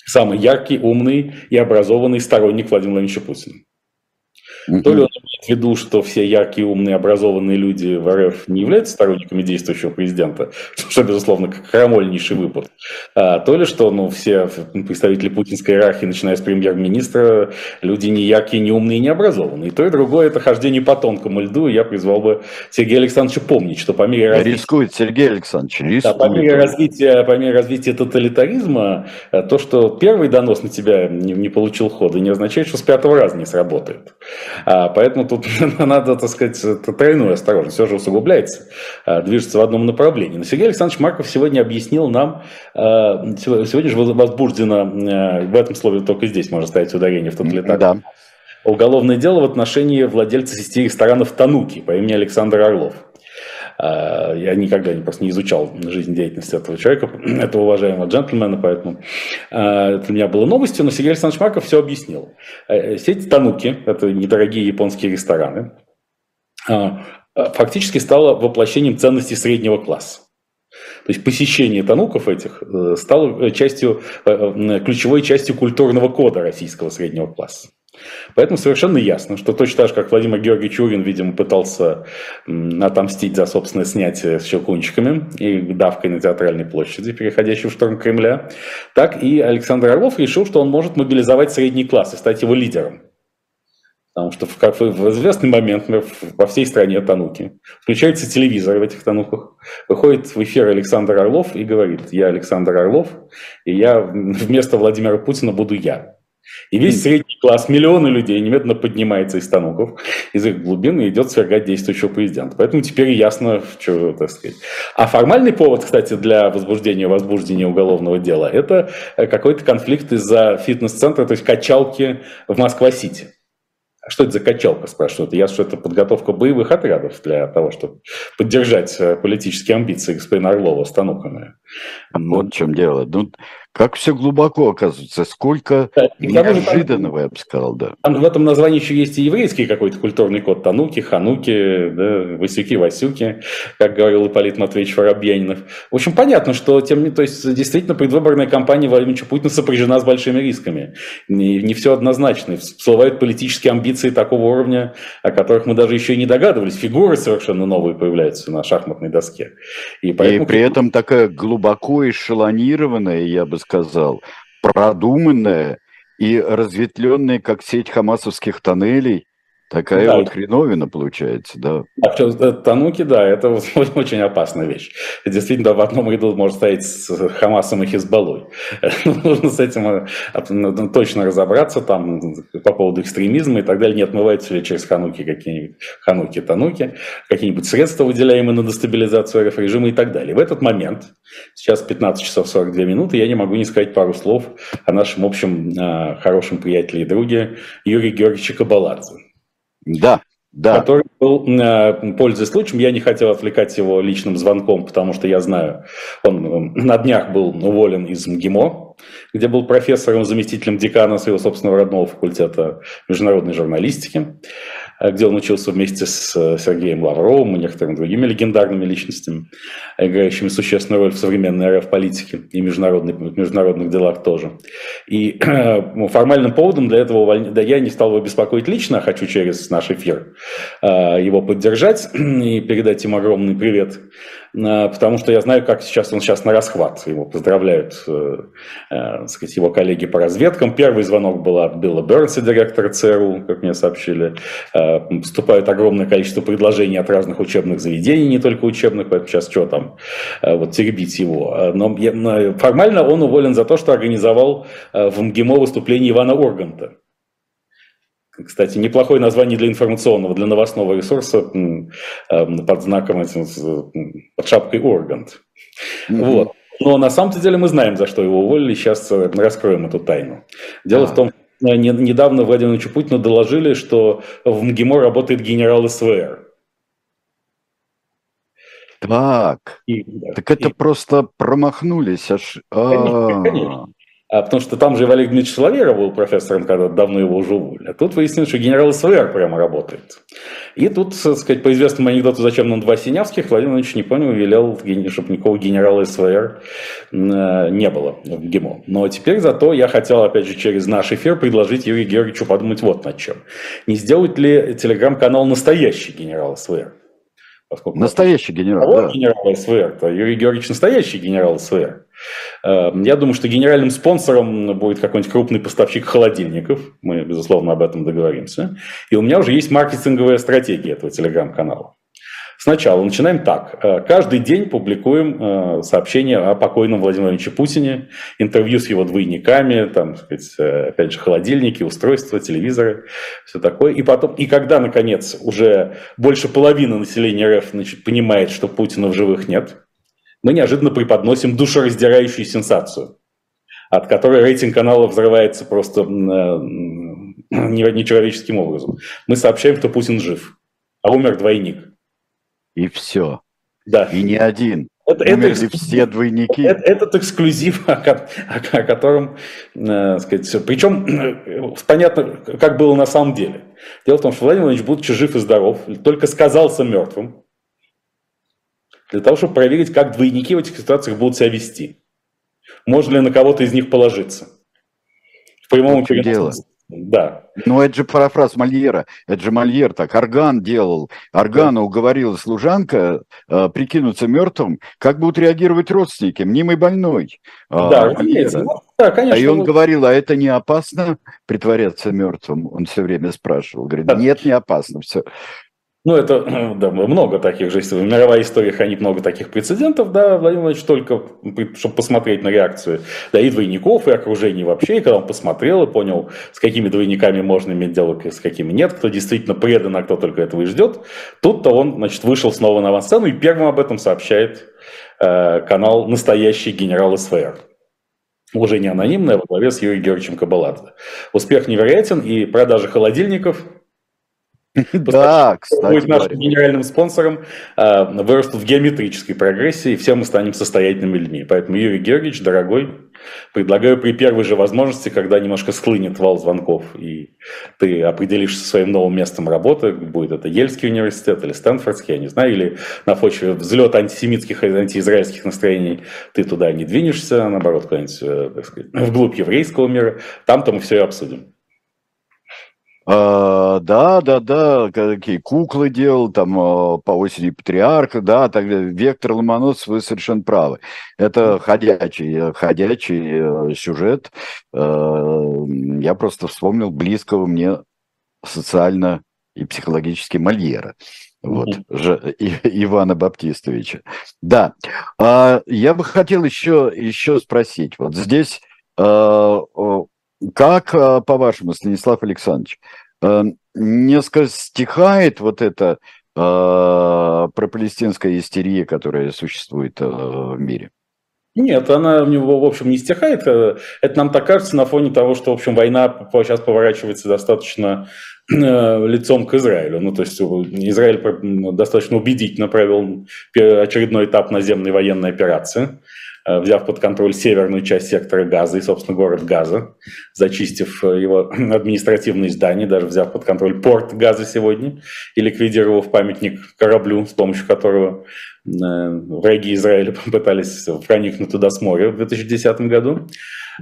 самый яркий, умный и образованный сторонник Владимира Владимировича Путина. Mm-hmm. То ли он в виду, что все яркие, умные, образованные люди в РФ не являются сторонниками действующего президента, что, безусловно, крамольнейший выпад, а, то ли что ну, все представители путинской иерархии, начиная с премьер-министра, люди не яркие, не умные, не образованные. И то и другое – это хождение по тонкому льду, я призвал бы Сергея Александровича помнить, что по мере развития... Рискует Сергей Александрович, рискует. Да, по, мере развития, по мере развития тоталитаризма, э, то, что первый донос на тебя не, не получил хода, не означает, что с пятого раза не сработает. А, поэтому тут надо, так сказать, тройную осторожность. Все же усугубляется, а, движется в одном направлении. Но Сергей Александрович Марков сегодня объяснил нам, а, сегодня же возбуждено, а, в этом слове только здесь можно ставить ударение в тоталитарный. Да. Уголовное дело в отношении владельца сети ресторанов «Тануки» по имени Александр Орлов. А, я никогда не, просто не изучал жизнедеятельность этого человека, этого уважаемого джентльмена, поэтому а, это для меня было новостью, но Сергей Александрович Марков все объяснил. Э, сеть Тануки, это недорогие японские рестораны, фактически стала воплощением ценностей среднего класса. То есть посещение тануков этих э, стало частью, э, ключевой частью культурного кода российского среднего класса. Поэтому совершенно ясно, что точно так же, как Владимир Георгиевич Урин, видимо, пытался отомстить за собственное снятие с щелкунчиками и давкой на театральной площади, переходящей в штурм Кремля, так и Александр Орлов решил, что он может мобилизовать средний класс и стать его лидером. Потому что в, в известный момент во всей стране тануки. Включается телевизор в этих тануках. Выходит в эфир Александр Орлов и говорит, я Александр Орлов, и я вместо Владимира Путина буду я. И весь средний класс, миллионы людей немедленно поднимается из станоков, из их глубин и идет свергать действующего президента. Поэтому теперь ясно, что, так сказать. А формальный повод, кстати, для возбуждения, возбуждения уголовного дела – это э, какой-то конфликт из-за фитнес-центра, то есть качалки в Москва-Сити. А что это за качалка, спрашивают? Я что это подготовка боевых отрядов для того, чтобы поддержать э, политические амбиции господина Орлова с тануками. Вот в чем дело. Ну, как все глубоко оказывается, сколько да, неожиданного, я бы сказал, да. в этом названии еще есть и еврейский какой-то культурный код. Тануки, Хануки, да, Васюки, Васюки, как говорил Ипполит Матвеевич Воробьянинов. В общем, понятно, что тем, то есть, действительно предвыборная кампания Владимира Путина сопряжена с большими рисками. Не, не все однозначно. Всплывают политические амбиции такого уровня, о которых мы даже еще и не догадывались. Фигуры совершенно новые появляются на шахматной доске. И, поэтому... и при этом такая глубоко эшелонированная, я бы сказал, продуманная и разветвленная, как сеть хамасовских тоннелей, Такая да. вот хреновина получается, да. А тануки, да, это очень опасная вещь. Действительно, в одном ряду может стоять с Хамасом и Хизбаллой. Нужно с этим э, ну, ну, точно разобраться там по поводу экстремизма и так далее. Не отмываются ли через хануки какие-нибудь хануки, тануки, какие-нибудь средства, выделяемые на дестабилизацию РФ режима и так далее. В этот момент, сейчас 15 часов 42 минуты, я не могу не сказать пару слов о нашем общем э, хорошем приятеле и друге Юрии Георгиевиче Кабаладзе. Да, да. Который был, э, пользуясь случаем, я не хотел отвлекать его личным звонком, потому что я знаю, он э, на днях был уволен из МГИМО, где был профессором, заместителем декана своего собственного родного факультета международной журналистики. Где он учился вместе с Сергеем Лавровым и некоторыми другими легендарными личностями, играющими существенную роль в современной РФ-политике и международных, международных делах тоже. И формальным поводом для этого увольнения, да я не стал его беспокоить лично, а хочу через наш эфир его поддержать и передать им огромный привет Э, потому что я знаю, как сейчас он сейчас на расхват. Его поздравляют э, э, сказать, его коллеги по разведкам. Первый звонок был от Билла Бернса, директора ЦРУ, как мне сообщили. Э, поступает огромное количество предложений от разных учебных заведений, не только учебных, поэтому сейчас что там, э, вот теребить его. Э, но формально он уволен за то, что организовал в МГИМО выступление Ивана Урганта. Кстати, неплохое название для информационного, для новостного ресурса эм, под знаком, под шапкой Ургант. Mm-hmm. Вот. Но на самом деле мы знаем, за что его уволили. Сейчас раскроем эту тайну. Дело а. в том, что недавно Владимиру Путину доложили, что в МГИМО работает генерал СВР. Так, и, да, так это и... просто промахнулись аж. Конечно, конечно. А потому что там же Валерий Дмитриевич Соловейров был профессором, когда давно его уже уволили. А тут выяснилось, что генерал СВР прямо работает. И тут, так сказать, по известному анекдоту «Зачем нам два синявских?» Владимир Владимирович не понял, велел, чтобы никакого генерала СВР э, не было в ГИМО. Но теперь зато я хотел, опять же, через наш эфир предложить Юрию Георгиевичу подумать вот над чем. Не сделать ли телеграм-канал настоящий генерал СВР? Поскольку настоящий генерал, да. генерал СВР, то Юрий Георгиевич настоящий генерал СВР. Эм, я думаю, что генеральным спонсором будет какой-нибудь крупный поставщик холодильников. Мы, безусловно, об этом договоримся. И у меня уже есть маркетинговая стратегия этого телеграм-канала. Сначала начинаем так. Э, каждый день публикуем э, сообщения о покойном Владимировиче Путине, интервью с его двойниками, там, сказать, э, опять же, холодильники, устройства, телевизоры, все такое. И потом, и когда, наконец, уже больше половины населения РФ понимает, что Путина в живых нет, мы неожиданно преподносим душераздирающую сенсацию, от которой рейтинг канала взрывается просто нечеловеческим образом. Мы сообщаем, что Путин жив, а умер двойник. И все. Да. И не один. Это, это, все двойники. Это, этот эксклюзив, о, о, о котором, э, сказать, причем э, понятно, как было на самом деле. Дело в том, что Владимир Владимирович, будучи жив и здоров, только сказался мертвым, для того, чтобы проверить, как двойники в этих ситуациях будут себя вести. Можно ли на кого-то из них положиться. В прямом дело. Да. Ну, это же парафраз Мольера. Это же Мольер так. Орган делал. Органа уговорила служанка э, прикинуться мертвым. Как будут реагировать родственники? Мнимый больной. А, да, Мольера. да, конечно. А и он говорил, а это не опасно притворяться мертвым? Он все время спрашивал. Говорит, да. нет, не опасно. Все. Ну, это, да, много таких же, в мировой истории хранит много таких прецедентов, да, Владимир Владимирович только, чтобы посмотреть на реакцию, да, и двойников, и окружения вообще, и когда он посмотрел и понял, с какими двойниками можно иметь дело, с какими нет, кто действительно предан, а кто только этого и ждет, тут-то он, значит, вышел снова на авансцену и первым об этом сообщает э, канал «Настоящий генерал СВР» уже не анонимная, во главе с Юрием Георгиевичем Кабаладзе. Успех невероятен, и продажи холодильников – да, кстати. Будет нашим генеральным спонсором, а, вырастут в геометрической прогрессии, и все мы станем состоятельными людьми. Поэтому, Юрий Георгиевич, дорогой, предлагаю при первой же возможности, когда немножко склынет вал звонков, и ты определишься своим новым местом работы, будет это Ельский университет или Стэнфордский, я не знаю, или на почве взлета антисемитских и антиизраильских настроений ты туда не двинешься, наоборот, куда-нибудь, э, так сказать, вглубь еврейского мира, там-то мы все и обсудим. А, да, да, да, какие куклы делал, там а, по осени патриарха, да, так Вектор Ломоносов, вы совершенно правы. Это ходячий, ходячий э, сюжет. Э, я просто вспомнил близкого мне социально и психологически Мольера. Вот, же, и, Ивана Баптистовича. Да, а, я бы хотел еще, еще спросить. Вот здесь как, э, по-вашему, Станислав Александрович, э, несколько стихает вот эта э, пропалестинская истерия, которая существует в мире? Нет, она у него, в общем, не стихает. Это нам так кажется на фоне того, что, в общем, война сейчас поворачивается достаточно лицом к Израилю. Ну, то есть Израиль достаточно убедительно провел очередной этап наземной военной операции. Э, взяв под контроль северную часть сектора Газа и, собственно, город Газа, зачистив его административные здания, даже взяв под контроль порт Газа сегодня и ликвидировав памятник кораблю, с помощью которого враги Израиля попытались проникнуть туда с моря в 2010 году.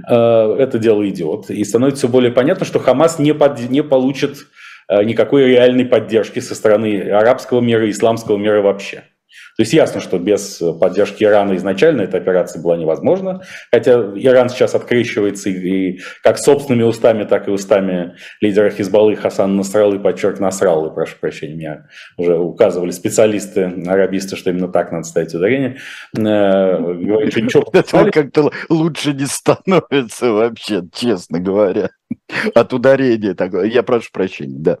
Это дело идет. И становится все более понятно, что Хамас не, под, не получит никакой реальной поддержки со стороны арабского мира и исламского мира вообще. То есть ясно, что без поддержки Ирана изначально эта операция была невозможна, хотя Иран сейчас открещивается и, и как собственными устами, так и устами лидера Хизбаллы Хасана Насраллы, подчерк Насраллы, прошу прощения, меня уже указывали специалисты, арабисты, что именно так надо ставить ударение. Э, говорит, что ничего... как-то лучше не становится вообще, честно говоря, от ударения такого. Я прошу прощения, да.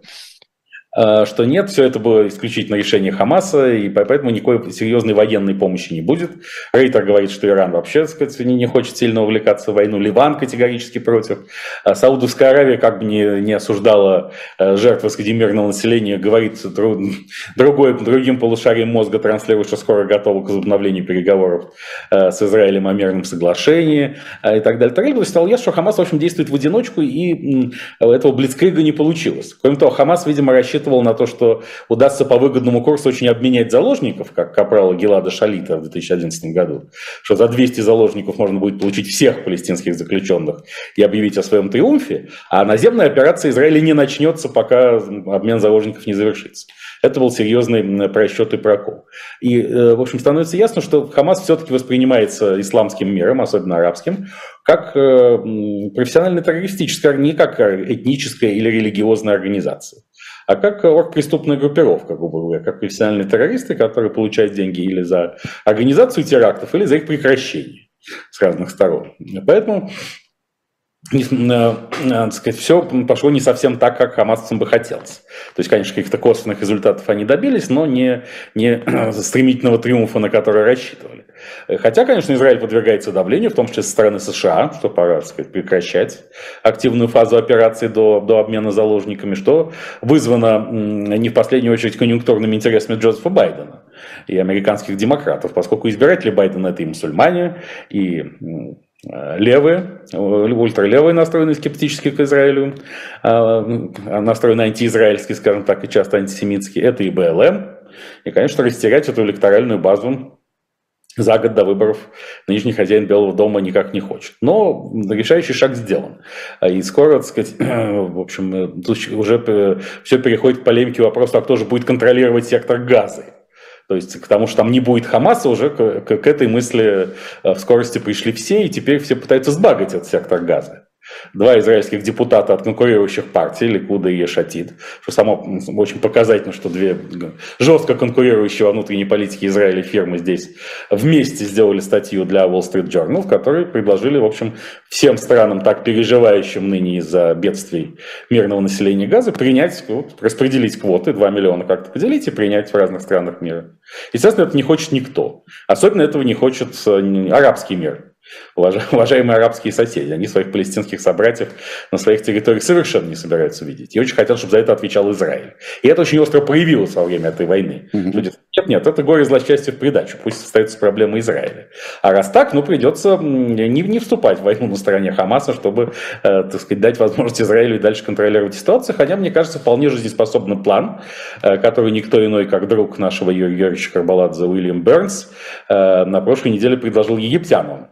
Э, что нет, все это было исключительно решение Хамаса, и поэтому никакой серьезной военной помощи не будет. Рейтер говорит, что Иран вообще так сказать, не хочет сильно увлекаться в войну, Ливан категорически против. А Саудовская Аравия как бы не, не осуждала э, жертвы среди населения, говорит другой, другим полушарием мозга транслирует, что скоро готова к возобновлению переговоров э, с Израилем о мирном соглашении и так далее. Так далее. Стало ясно, что Хамас, в общем, действует в одиночку, и этого блицкрига не получилось. Кроме того, Хамас, видимо, рассчитывал рассчитывал на то, что удастся по выгодному курсу очень обменять заложников, как капрала Гелада Шалита в 2011 году, что за 200 заложников можно будет получить всех палестинских заключенных и объявить о своем триумфе, а наземная операция Израиля не начнется, пока обмен заложников не завершится. Это был серьезный просчет и прокол. И, э, в общем, становится ясно, что Хамас все-таки воспринимается исламским миром, особенно арабским, как э, профессионально террористическая, не как этническая или религиозная организация а как оргпреступная группировка, грубо говоря, как профессиональные террористы, которые получают деньги или за организацию терактов, или за их прекращение с разных сторон. Поэтому надо сказать, все пошло не совсем так, как хамасцам бы хотелось. То есть, конечно, каких-то косвенных результатов они добились, но не, не стремительного триумфа, на который рассчитывали. Хотя, конечно, Израиль подвергается давлению, в том числе со стороны США, что пора так сказать, прекращать активную фазу операции до, до обмена заложниками, что вызвано не в последнюю очередь конъюнктурными интересами Джозефа Байдена и американских демократов, поскольку избиратели Байдена это и мусульмане, и левые, ультралевые настроены скептически к Израилю, а, настроены антиизраильски, скажем так, и часто антисемитски, это и БЛМ. И, конечно, растерять эту электоральную базу за год до выборов нынешний хозяин Белого дома никак не хочет. Но решающий шаг сделан. И скоро, так сказать, в общем, тут уже все переходит к полемике вопроса, а кто же будет контролировать сектор газа. То есть к тому, что там не будет Хамаса, уже к, к, этой мысли э, в скорости пришли все, и теперь все пытаются сбагать этот сектор газа два израильских депутата от конкурирующих партий, Ликуда и Ешатид, что само очень показательно, что две жестко конкурирующие во внутренней политике Израиля фирмы здесь вместе сделали статью для Wall Street Journal, в которой предложили, в общем, всем странам, так переживающим ныне из-за бедствий мирного населения Газа, принять, вот, распределить квоты, 2 миллиона как-то поделить и принять в разных странах мира. Естественно, это не хочет никто. Особенно этого не хочет э, арабский мир. Уважаемые арабские соседи, они своих палестинских собратьев на своих территориях совершенно не собираются видеть. И очень хотят, чтобы за это отвечал Израиль. И это очень остро проявилось во время этой войны. Mm-hmm. Люди нет, нет, это горе злосчастье в придачу, пусть остается проблема Израиля. А раз так, ну придется не, не вступать в войну на стороне Хамаса, чтобы, э, так сказать, дать возможность Израилю и дальше контролировать ситуацию. Хотя, мне кажется, вполне жизнеспособный план, э, который никто иной, как друг нашего Юрия Юрьевича Карбаладзе Уильям Бернс э, на прошлой неделе предложил египтянам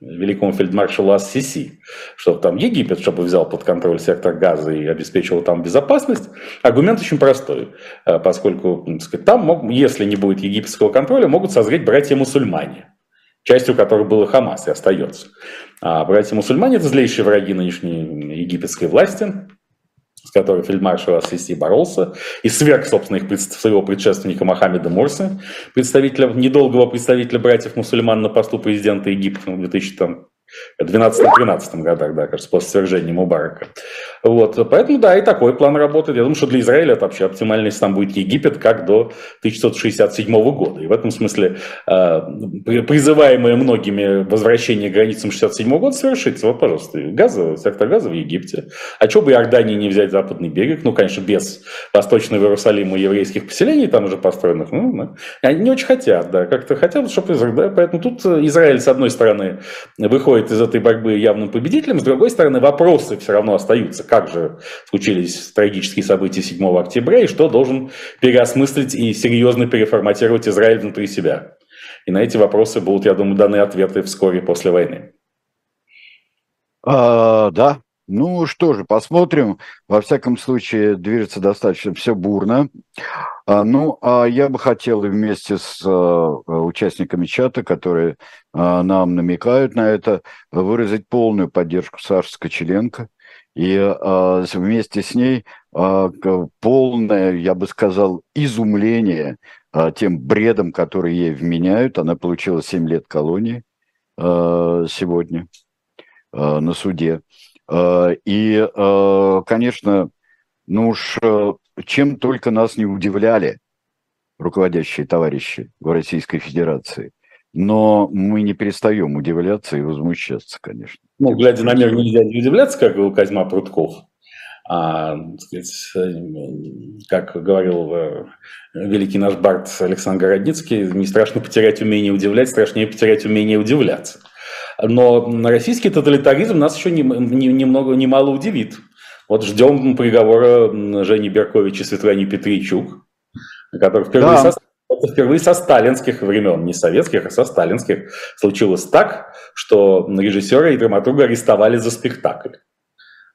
великому фельдмаршалу Ассиси, чтобы там Египет, чтобы взял под контроль сектор газа и обеспечивал там безопасность. Аргумент очень простой, э, поскольку сказать, там, мог, если не будет египетского контроля, могут созреть братья-мусульмане, частью которых было Хамас и остается. А братья-мусульмане – это злейшие враги нынешней египетской власти, с которой фельдмаршал Ассиси боролся, и сверх, собственно, их, своего предшественника Мохаммеда Мурса, представителя, недолгого представителя братьев-мусульман на посту президента Египта в 2012-2013 годах, да, кажется, после свержения Мубарака. Вот, поэтому, да, и такой план работает. Я думаю, что для Израиля это вообще оптимально, если там будет Египет, как до 1967 года. И в этом смысле э, призываемое многими возвращение к границам 1967 года совершится. Вот, пожалуйста, Газа, сектор Газа в Египте. А что бы Иордании не взять западный берег? Ну, конечно, без восточного Иерусалима еврейских поселений там уже построенных. Ну, ну, они не очень хотят, да, как-то хотят, чтобы да, поэтому тут Израиль, с одной стороны, выходит из этой борьбы явным победителем, с другой стороны, вопросы все равно остаются как же случились трагические события 7 октября и что должен переосмыслить и серьезно переформатировать Израиль внутри себя. И на эти вопросы будут, я думаю, даны ответы вскоре после войны. А, да, ну что же, посмотрим. Во всяком случае, движется достаточно все бурно. А, ну, а я бы хотел вместе с а, участниками чата, которые а, нам намекают на это, выразить полную поддержку Саши Скочеленко – и э, вместе с ней э, полное, я бы сказал, изумление э, тем бредом, который ей вменяют. Она получила 7 лет колонии э, сегодня э, на суде. Э, и, э, конечно, ну уж чем только нас не удивляли руководящие товарищи в Российской Федерации – но мы не перестаем удивляться и возмущаться, конечно. Ну, глядя на мир, нельзя не удивляться, как у Козьма Прутков. А, сказать, как говорил э, великий наш бард Александр Городницкий, не страшно потерять умение удивлять, страшнее потерять умение удивляться. Но российский тоталитаризм нас еще немного, немало удивит. Вот ждем приговора Жени Берковича и Светлане Петричук, который впервые да. составил это впервые со сталинских времен, не советских, а со сталинских, случилось так, что режиссера и драматурга арестовали за спектакль.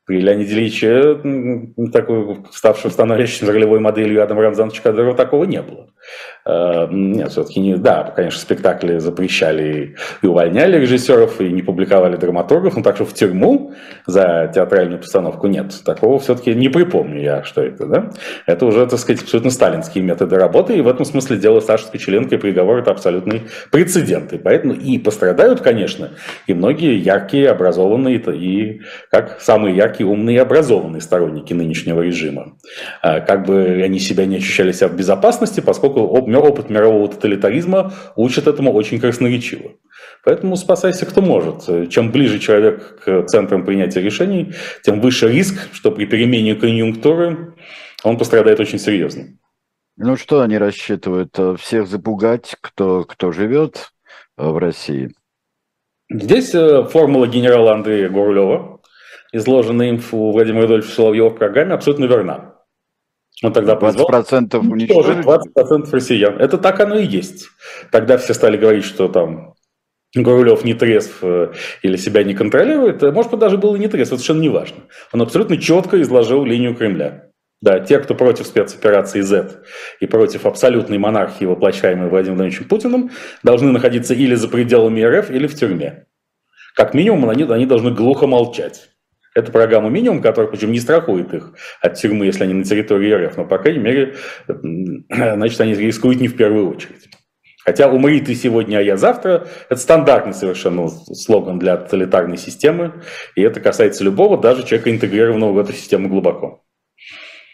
При Леониде Ильиче, такой, ставшего становящимся ролевой моделью Адама Рамзановича Кадырова, такого не было. Э, нет, все-таки не... Да, конечно, спектакли запрещали и увольняли режиссеров, и не публиковали драматургов, но так что в тюрьму за театральную постановку нет. Такого все-таки не припомню я, что это, да? Это уже, так сказать, абсолютно сталинские методы работы, и в этом смысле дело Саши Скочеленко и приговор – это абсолютный прецедент. И поэтому и пострадают, конечно, и многие яркие, образованные, и как самые яркие, умные и образованные сторонники нынешнего режима. А как бы они себя не ощущали себя в безопасности, поскольку опыт мирового тоталитаризма учит этому очень красноречиво. Поэтому спасайся кто может. Чем ближе человек к центрам принятия решений, тем выше риск, что при перемене конъюнктуры он пострадает очень серьезно. Ну что они рассчитывают? Всех запугать, кто, кто живет э, в России? Здесь э, формула генерала Андрея Гурлева, изложенная им у Владимира Рудольфовича Соловьева в программе, абсолютно верна. Он тогда 20% уничтожить? 20% россиян. Это так оно и есть. Тогда все стали говорить, что там Гурулев не трезв э, или себя не контролирует. Э, может быть, даже был и не трезв, это совершенно не важно. Он абсолютно четко изложил линию Кремля. Да, те, кто против спецоперации Z и против абсолютной монархии, воплощаемой Владимиром Владимировичем Путиным, должны находиться или за пределами РФ, или в тюрьме. Как минимум, они, они должны глухо молчать. Это программа минимум, которая, причем, не страхует их от тюрьмы, если они на территории РФ, но, по крайней мере, значит, они рискуют не в первую очередь. Хотя «умри ты сегодня, а я завтра» – это стандартный совершенно слоган для тоталитарной системы, и это касается любого, даже человека, интегрированного в эту систему глубоко.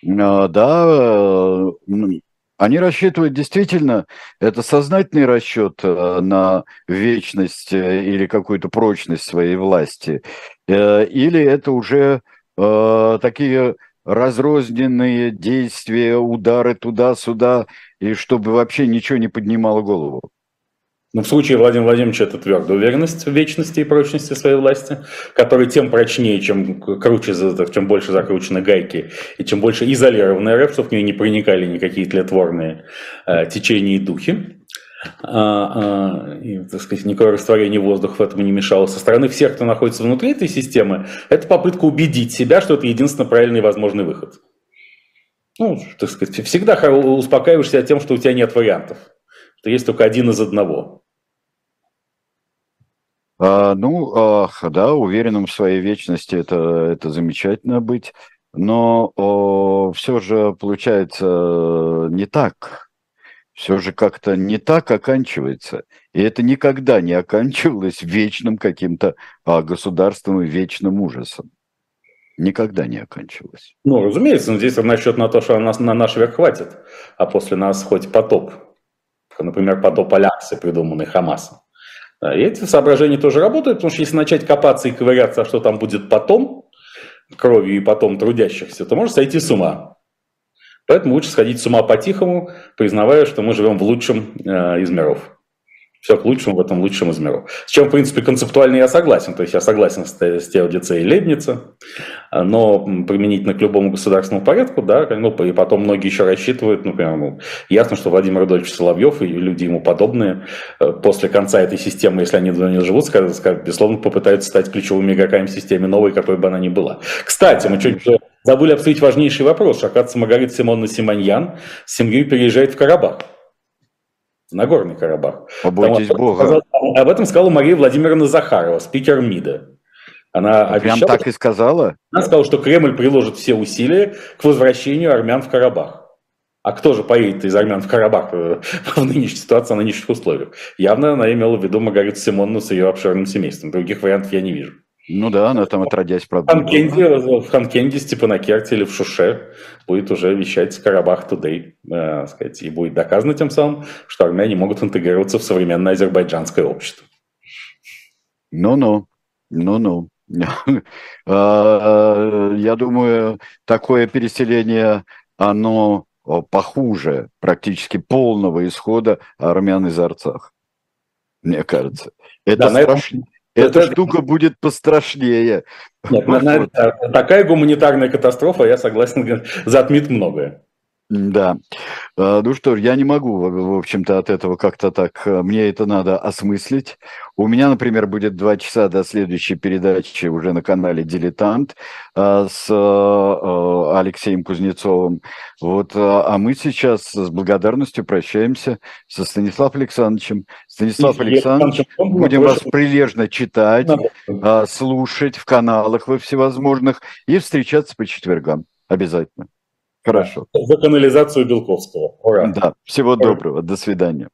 А, да, э, они рассчитывают действительно, это сознательный расчет э, на вечность э, или какую-то прочность своей власти, или это уже такие разрозненные действия, удары туда-сюда, и чтобы вообще ничего не поднимало голову. Но ну, в случае Владимира Владимировича это твердая уверенность в вечности и прочности своей власти, которая тем прочнее, чем круче, чем больше закручены гайки, и чем больше изолированная РФ, чтобы в нее не проникали никакие тлетворные э, течения и духи. А, а, так сказать, никакое растворение воздуха в этом не мешало. Со стороны всех, кто находится внутри этой системы, это попытка убедить себя, что это единственно правильный возможный выход. Ну, так сказать, всегда успокаиваешься тем, что у тебя нет вариантов, что есть только один из одного. А, ну, а, да, уверенным в своей вечности это, это замечательно быть, но о, все же получается не так. Все же как-то не так оканчивается. И это никогда не оканчивалось вечным каким-то а, государством и вечным ужасом. Никогда не оканчивалась. Ну, разумеется, но здесь насчет на то, что нас, на наш век хватит, а после нас хоть потоп. Например, потоп Аляксы, придуманный Хамасом. И эти соображения тоже работают, потому что если начать копаться и ковыряться, а что там будет потом, кровью и потом трудящихся, то можно сойти с ума. Поэтому лучше сходить с ума по-тихому, признавая, что мы живем в лучшем э, из миров все к лучшему в этом лучшем из миров. С чем, в принципе, концептуально я согласен. То есть я согласен с, с теодицей Лебница, но применительно к любому государственному порядку, да, ну, и потом многие еще рассчитывают, например, ну, ясно, что Владимир Рудольевич Соловьев и люди ему подобные э, после конца этой системы, если они до нее живут, скажут, скажут, безусловно, попытаются стать ключевыми игроками в системе новой, какой бы она ни была. Кстати, мы чуть забыли обсудить важнейший вопрос. Оказывается, Маргарита Симонна Симоньян с семьей переезжает в Карабах. Нагорный Карабах. Побойтесь Там, Бога. Об этом сказала Мария Владимировна Захарова, спикер МИДа. Она Прям так и сказала? Она сказала, что Кремль приложит все усилия к возвращению армян в Карабах. А кто же поедет из армян в Карабах э, в нынешней ситуации, на нынешних условиях? Явно она имела в виду Маргариту Симонну с ее обширным семейством. Других вариантов я не вижу. Ну да, она там отродясь, правда. В Ханкенде, в Ханкенде, Степанакерте или в Шуше будет уже вещать Карабах Тудей, э, сказать, и будет доказано тем самым, что армяне могут интегрироваться в современное азербайджанское общество. Ну-ну, ну-ну. А, я думаю, такое переселение, оно похуже практически полного исхода армян из Арцах. Мне кажется. Это да, страшно. Эта это... штука будет пострашнее. Нет, вот. на, такая гуманитарная катастрофа, я согласен, затмит многое. Да. А, ну что ж, я не могу, в общем-то, от этого как-то так. А, мне это надо осмыслить. У меня, например, будет два часа до следующей передачи уже на канале «Дилетант» а, с Алексеем Кузнецовым. Вот, а мы сейчас с благодарностью прощаемся со Станиславом Александровичем. Станислав Александрович, будем вас прилежно читать, слушать в каналах во всевозможных и встречаться по четвергам. Обязательно. Хорошо. За канализацию Белковского. Ура. Да, всего доброго. До свидания.